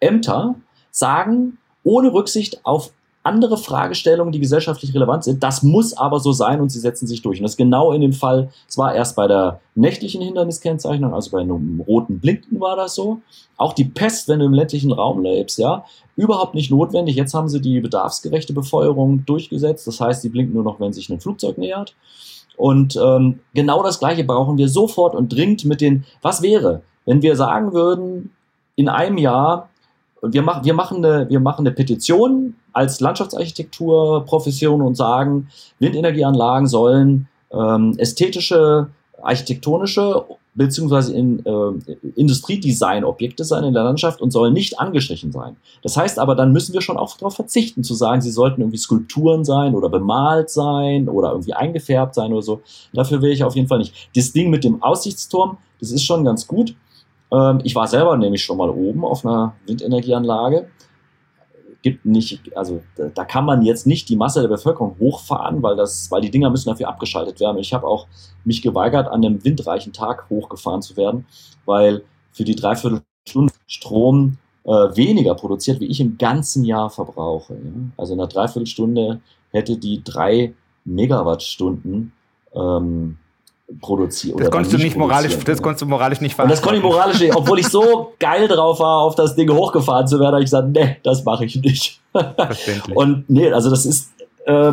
Ämter sagen, ohne Rücksicht auf andere Fragestellungen, die gesellschaftlich relevant sind. Das muss aber so sein und sie setzen sich durch. Und das ist genau in dem Fall, es war erst bei der nächtlichen Hinderniskennzeichnung, also bei einem roten Blinken war das so. Auch die Pest, wenn du im ländlichen Raum lebst, ja, überhaupt nicht notwendig. Jetzt haben sie die bedarfsgerechte Befeuerung durchgesetzt. Das heißt, sie blinken nur noch, wenn sich ein Flugzeug nähert. Und ähm, genau das Gleiche brauchen wir sofort und dringend mit den, was wäre, wenn wir sagen würden, in einem Jahr wir, mach, wir, machen eine, wir machen eine Petition als Landschaftsarchitekturprofession und sagen, Windenergieanlagen sollen ähm, ästhetische, architektonische beziehungsweise in, äh, Industriedesign-Objekte sein in der Landschaft und sollen nicht angestrichen sein. Das heißt aber, dann müssen wir schon auch darauf verzichten, zu sagen, sie sollten irgendwie Skulpturen sein oder bemalt sein oder irgendwie eingefärbt sein oder so. Dafür will ich auf jeden Fall nicht. Das Ding mit dem Aussichtsturm, das ist schon ganz gut. Ähm, ich war selber nämlich schon mal oben auf einer Windenergieanlage. Gibt nicht, also da, kann man jetzt nicht die Masse der Bevölkerung hochfahren, weil das, weil die Dinger müssen dafür abgeschaltet werden. Ich habe auch mich geweigert, an einem windreichen Tag hochgefahren zu werden, weil für die Dreiviertelstunde Strom äh, weniger produziert, wie ich im ganzen Jahr verbrauche. Ja? Also in einer Dreiviertelstunde hätte die drei Megawattstunden ähm, produzieren. Das konntest du nicht moralisch, das konntest du moralisch nicht Und das konnte ich moralisch nicht, obwohl ich so geil drauf war, auf das Ding hochgefahren zu werden, habe ich gesagt, nee, das mache ich nicht. Und nee, also das ist äh,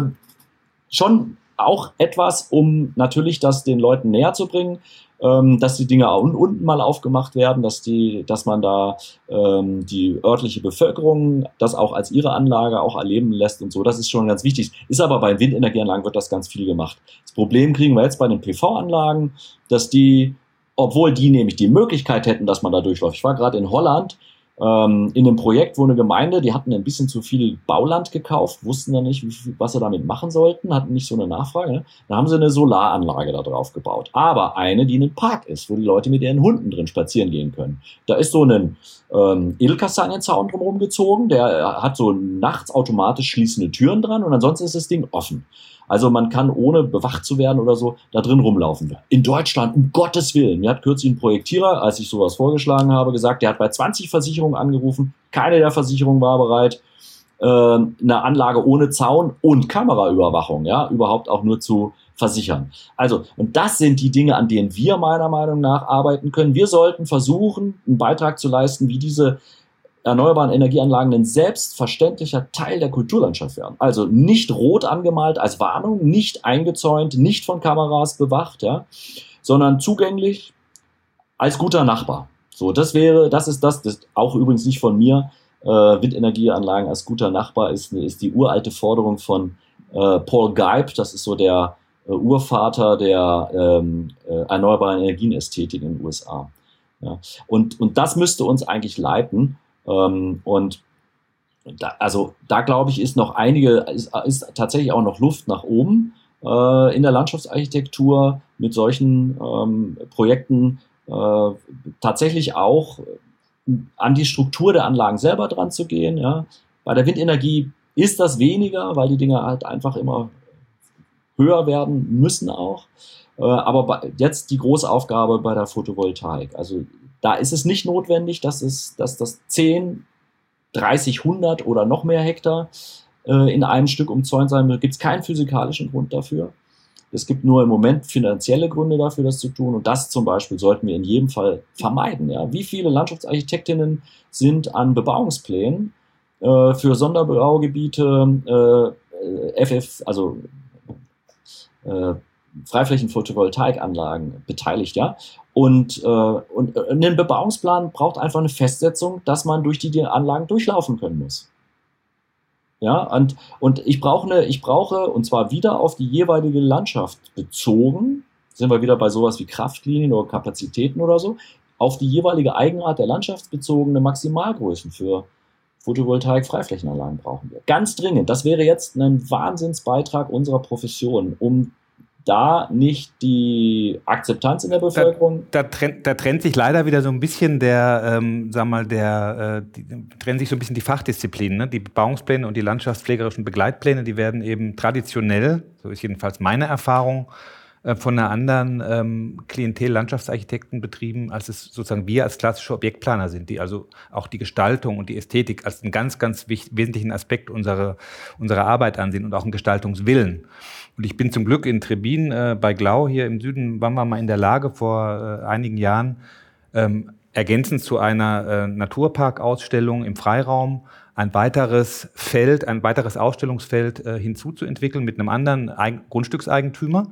schon auch etwas, um natürlich das den Leuten näher zu bringen ähm, dass die Dinge un unten mal aufgemacht werden, dass, die, dass man da ähm, die örtliche Bevölkerung das auch als ihre Anlage auch erleben lässt und so. Das ist schon ganz wichtig. Ist aber bei Windenergieanlagen wird das ganz viel gemacht. Das Problem kriegen wir jetzt bei den PV-Anlagen, dass die, obwohl die nämlich die Möglichkeit hätten, dass man da durchläuft. Ich war gerade in Holland, ähm, in einem Projekt, wo eine Gemeinde, die hatten ein bisschen zu viel Bauland gekauft, wussten dann nicht, viel, was sie damit machen sollten, hatten nicht so eine Nachfrage. Ne? Da haben sie eine Solaranlage da drauf gebaut. Aber eine, die ein Park ist, wo die Leute mit ihren Hunden drin spazieren gehen können. Da ist so ein ähm, Edelkastanienzaun drumherum gezogen, der hat so nachts automatisch schließende Türen dran und ansonsten ist das Ding offen. Also man kann ohne bewacht zu werden oder so da drin rumlaufen. In Deutschland, um Gottes Willen. Mir hat kürzlich ein Projektierer, als ich sowas vorgeschlagen habe, gesagt, der hat bei 20 Versicherungen angerufen. Keine der Versicherungen war bereit, äh, eine Anlage ohne Zaun und Kameraüberwachung, ja, überhaupt auch nur zu versichern. Also, und das sind die Dinge, an denen wir meiner Meinung nach arbeiten können. Wir sollten versuchen, einen Beitrag zu leisten, wie diese erneuerbaren Energieanlagen ein selbstverständlicher Teil der Kulturlandschaft werden. Also nicht rot angemalt als Warnung, nicht eingezäunt, nicht von Kameras bewacht, ja, sondern zugänglich als guter Nachbar. So, das wäre, das ist das, das auch übrigens nicht von mir. Äh, Windenergieanlagen als guter Nachbar ist, ist die uralte Forderung von äh, Paul Geib, das ist so der äh, Urvater der ähm, äh, erneuerbaren Energienästhetik in den USA. Ja. Und, und das müsste uns eigentlich leiten. Ähm, und da, also da glaube ich, ist noch einige, ist, ist tatsächlich auch noch Luft nach oben äh, in der Landschaftsarchitektur mit solchen ähm, Projekten äh, tatsächlich auch an die Struktur der Anlagen selber dran zu gehen. Ja. Bei der Windenergie ist das weniger, weil die Dinge halt einfach immer höher werden müssen auch. Äh, aber jetzt die große Aufgabe bei der Photovoltaik. Also da ist es nicht notwendig, dass, es, dass das 10, 30, 100 oder noch mehr Hektar äh, in einem Stück umzäunt sein wird. Gibt es keinen physikalischen Grund dafür. Es gibt nur im Moment finanzielle Gründe dafür, das zu tun. Und das zum Beispiel sollten wir in jedem Fall vermeiden. Ja. Wie viele Landschaftsarchitektinnen sind an Bebauungsplänen äh, für Sonderbaugebiete, äh, FF, also äh, Freiflächen-Photovoltaikanlagen beteiligt, ja. Und, äh, und äh, ein Bebauungsplan braucht einfach eine Festsetzung, dass man durch die Anlagen durchlaufen können muss. Ja, und, und ich brauche eine, ich brauche, und zwar wieder auf die jeweilige Landschaft bezogen, sind wir wieder bei sowas wie Kraftlinien oder Kapazitäten oder so, auf die jeweilige Eigenart der landschaftsbezogene Maximalgrößen für Photovoltaik-Freiflächenanlagen brauchen wir. Ganz dringend. Das wäre jetzt ein Wahnsinnsbeitrag unserer Profession, um da nicht die Akzeptanz in der Bevölkerung. Da, da, trennt, da trennt, sich leider wieder so ein bisschen der, ähm, sag mal, der, äh, die, trennen sich so ein bisschen die Fachdisziplinen. Ne? Die Bebauungspläne und die landschaftspflegerischen Begleitpläne, die werden eben traditionell, so ist jedenfalls meine Erfahrung, äh, von einer anderen ähm, Klientel Landschaftsarchitekten betrieben, als es sozusagen wir als klassische Objektplaner sind, die also auch die Gestaltung und die Ästhetik als einen ganz, ganz wesentlichen Aspekt unserer, unserer Arbeit ansehen und auch einen Gestaltungswillen. Und ich bin zum Glück in Trebin äh, bei Glau hier im Süden, waren wir mal in der Lage vor äh, einigen Jahren, ähm, ergänzend zu einer äh, Naturparkausstellung im Freiraum ein weiteres Feld, ein weiteres Ausstellungsfeld äh, hinzuzuentwickeln mit einem anderen Eig Grundstückseigentümer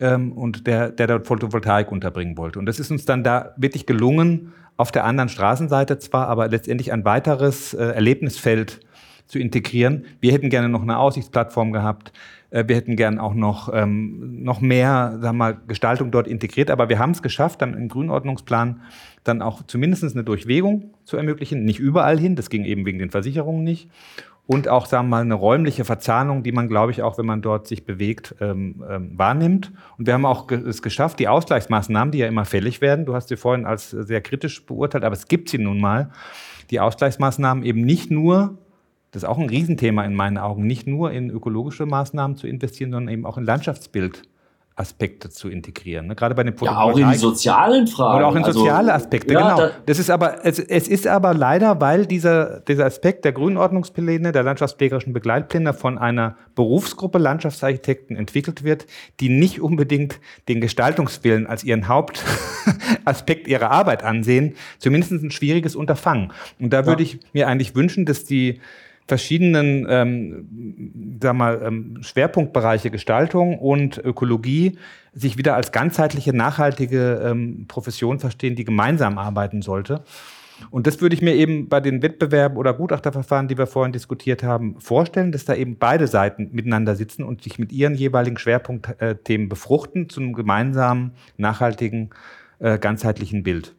ähm, und der, der dort Photovoltaik unterbringen wollte. Und das ist uns dann da wirklich gelungen, auf der anderen Straßenseite zwar, aber letztendlich ein weiteres äh, Erlebnisfeld zu integrieren. Wir hätten gerne noch eine Aussichtsplattform gehabt. Äh, wir hätten gern auch noch, ähm, noch mehr sagen wir mal, Gestaltung dort integriert, aber wir haben es geschafft, dann im Grünordnungsplan dann auch zumindest eine Durchwegung zu ermöglichen. Nicht überall hin, das ging eben wegen den Versicherungen nicht. Und auch, sagen wir mal, eine räumliche Verzahnung, die man, glaube ich, auch wenn man dort sich bewegt, ähm, ähm, wahrnimmt. Und wir haben auch ge es geschafft, die Ausgleichsmaßnahmen, die ja immer fällig werden, du hast sie vorhin als sehr kritisch beurteilt, aber es gibt sie nun mal, die Ausgleichsmaßnahmen eben nicht nur das ist auch ein Riesenthema in meinen Augen, nicht nur in ökologische Maßnahmen zu investieren, sondern eben auch in Landschaftsbild. Aspekte zu integrieren. Ne? Gerade bei den Ja, auch in die sozialen Fragen. Oder auch in also, soziale Aspekte, ja, genau. Da das ist aber, es, es, ist aber leider, weil dieser, dieser Aspekt der Grünordnungspläne, der landschaftspflegerischen Begleitpläne von einer Berufsgruppe Landschaftsarchitekten entwickelt wird, die nicht unbedingt den Gestaltungswillen als ihren Hauptaspekt ihrer Arbeit ansehen, zumindest ein schwieriges Unterfangen. Und da ja. würde ich mir eigentlich wünschen, dass die verschiedenen ähm, sag mal, ähm, Schwerpunktbereiche Gestaltung und Ökologie sich wieder als ganzheitliche, nachhaltige ähm, Profession verstehen, die gemeinsam arbeiten sollte. Und das würde ich mir eben bei den Wettbewerben oder Gutachterverfahren, die wir vorhin diskutiert haben, vorstellen, dass da eben beide Seiten miteinander sitzen und sich mit ihren jeweiligen Schwerpunktthemen befruchten zu einem gemeinsamen, nachhaltigen, äh, ganzheitlichen Bild.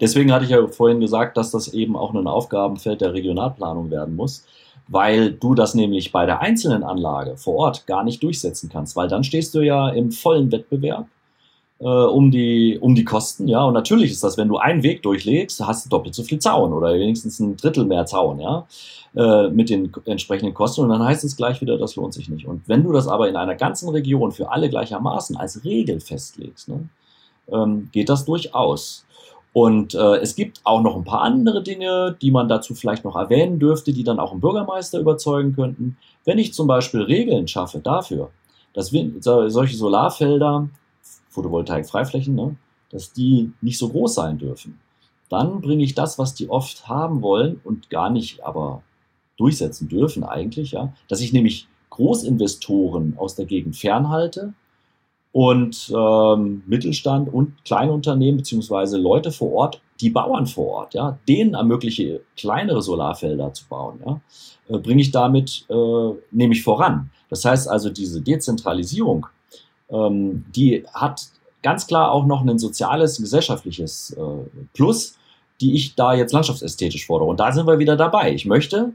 Deswegen hatte ich ja vorhin gesagt, dass das eben auch ein Aufgabenfeld der Regionalplanung werden muss, weil du das nämlich bei der einzelnen Anlage vor Ort gar nicht durchsetzen kannst, weil dann stehst du ja im vollen Wettbewerb äh, um, die, um die Kosten, ja, und natürlich ist das, wenn du einen Weg durchlegst, hast du doppelt so viel Zaun oder wenigstens ein Drittel mehr Zaun, ja, äh, mit den entsprechenden Kosten und dann heißt es gleich wieder, das lohnt sich nicht. Und wenn du das aber in einer ganzen Region für alle gleichermaßen als Regel festlegst, ne, ähm, geht das durchaus. Und äh, es gibt auch noch ein paar andere Dinge, die man dazu vielleicht noch erwähnen dürfte, die dann auch einen Bürgermeister überzeugen könnten. Wenn ich zum Beispiel Regeln schaffe dafür, dass Wind, solche Solarfelder, Photovoltaik-Freiflächen, ne, dass die nicht so groß sein dürfen, dann bringe ich das, was die oft haben wollen und gar nicht aber durchsetzen dürfen eigentlich, ja, dass ich nämlich Großinvestoren aus der Gegend fernhalte und ähm, Mittelstand und Kleinunternehmen beziehungsweise Leute vor Ort, die Bauern vor Ort, ja, denen ermögliche kleinere Solarfelder zu bauen, ja, äh, bringe ich damit äh, nämlich voran. Das heißt also, diese Dezentralisierung, ähm, die hat ganz klar auch noch ein soziales, gesellschaftliches äh, Plus, die ich da jetzt landschaftsästhetisch fordere. Und da sind wir wieder dabei. Ich möchte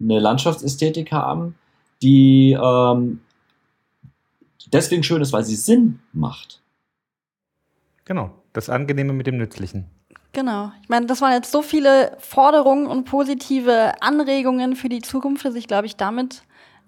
eine Landschaftsästhetik haben, die ähm, deswegen schön ist, weil sie Sinn macht. Genau, das Angenehme mit dem Nützlichen. Genau. Ich meine, das waren jetzt so viele Forderungen und positive Anregungen für die Zukunft, dass ich glaube ich damit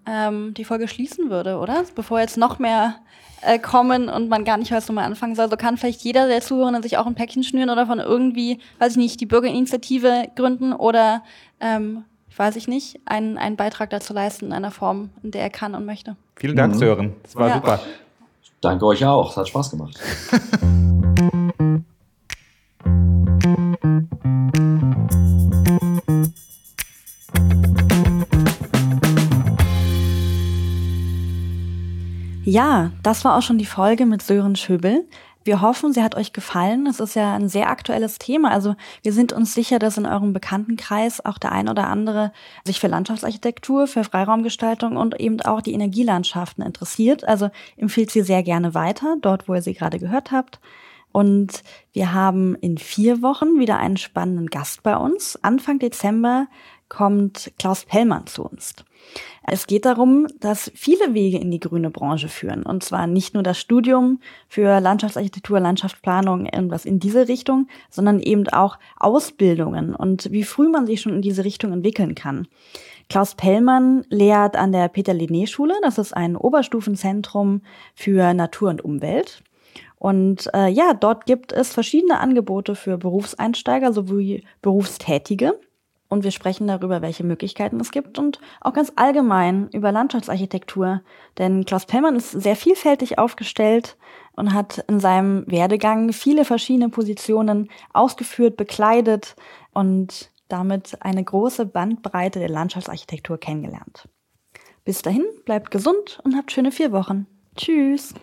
ähm, die Folge schließen würde, oder? Bevor jetzt noch mehr äh, kommen und man gar nicht weiß, wo man anfangen soll. So kann vielleicht jeder der Zuhörenden sich auch ein Päckchen schnüren oder von irgendwie, weiß ich nicht, die Bürgerinitiative gründen oder, ähm, weiß ich nicht, einen, einen Beitrag dazu leisten in einer Form, in der er kann und möchte. Vielen Dank, mhm. Sören. Das war ja. super. Danke euch auch. Es hat Spaß gemacht. Ja, das war auch schon die Folge mit Sören Schöbel. Wir hoffen, sie hat euch gefallen. Es ist ja ein sehr aktuelles Thema. Also wir sind uns sicher, dass in eurem Bekanntenkreis auch der ein oder andere sich für Landschaftsarchitektur, für Freiraumgestaltung und eben auch die Energielandschaften interessiert. Also empfiehlt sie sehr gerne weiter, dort, wo ihr sie gerade gehört habt. Und wir haben in vier Wochen wieder einen spannenden Gast bei uns. Anfang Dezember kommt Klaus Pellmann zu uns. Es geht darum, dass viele Wege in die grüne Branche führen. Und zwar nicht nur das Studium für Landschaftsarchitektur, Landschaftsplanung, irgendwas in diese Richtung, sondern eben auch Ausbildungen und wie früh man sich schon in diese Richtung entwickeln kann. Klaus Pellmann lehrt an der Peter-Linné-Schule. Das ist ein Oberstufenzentrum für Natur und Umwelt. Und äh, ja, dort gibt es verschiedene Angebote für Berufseinsteiger sowie Berufstätige. Und wir sprechen darüber, welche Möglichkeiten es gibt und auch ganz allgemein über Landschaftsarchitektur. Denn Klaus Pellmann ist sehr vielfältig aufgestellt und hat in seinem Werdegang viele verschiedene Positionen ausgeführt, bekleidet und damit eine große Bandbreite der Landschaftsarchitektur kennengelernt. Bis dahin, bleibt gesund und habt schöne vier Wochen. Tschüss!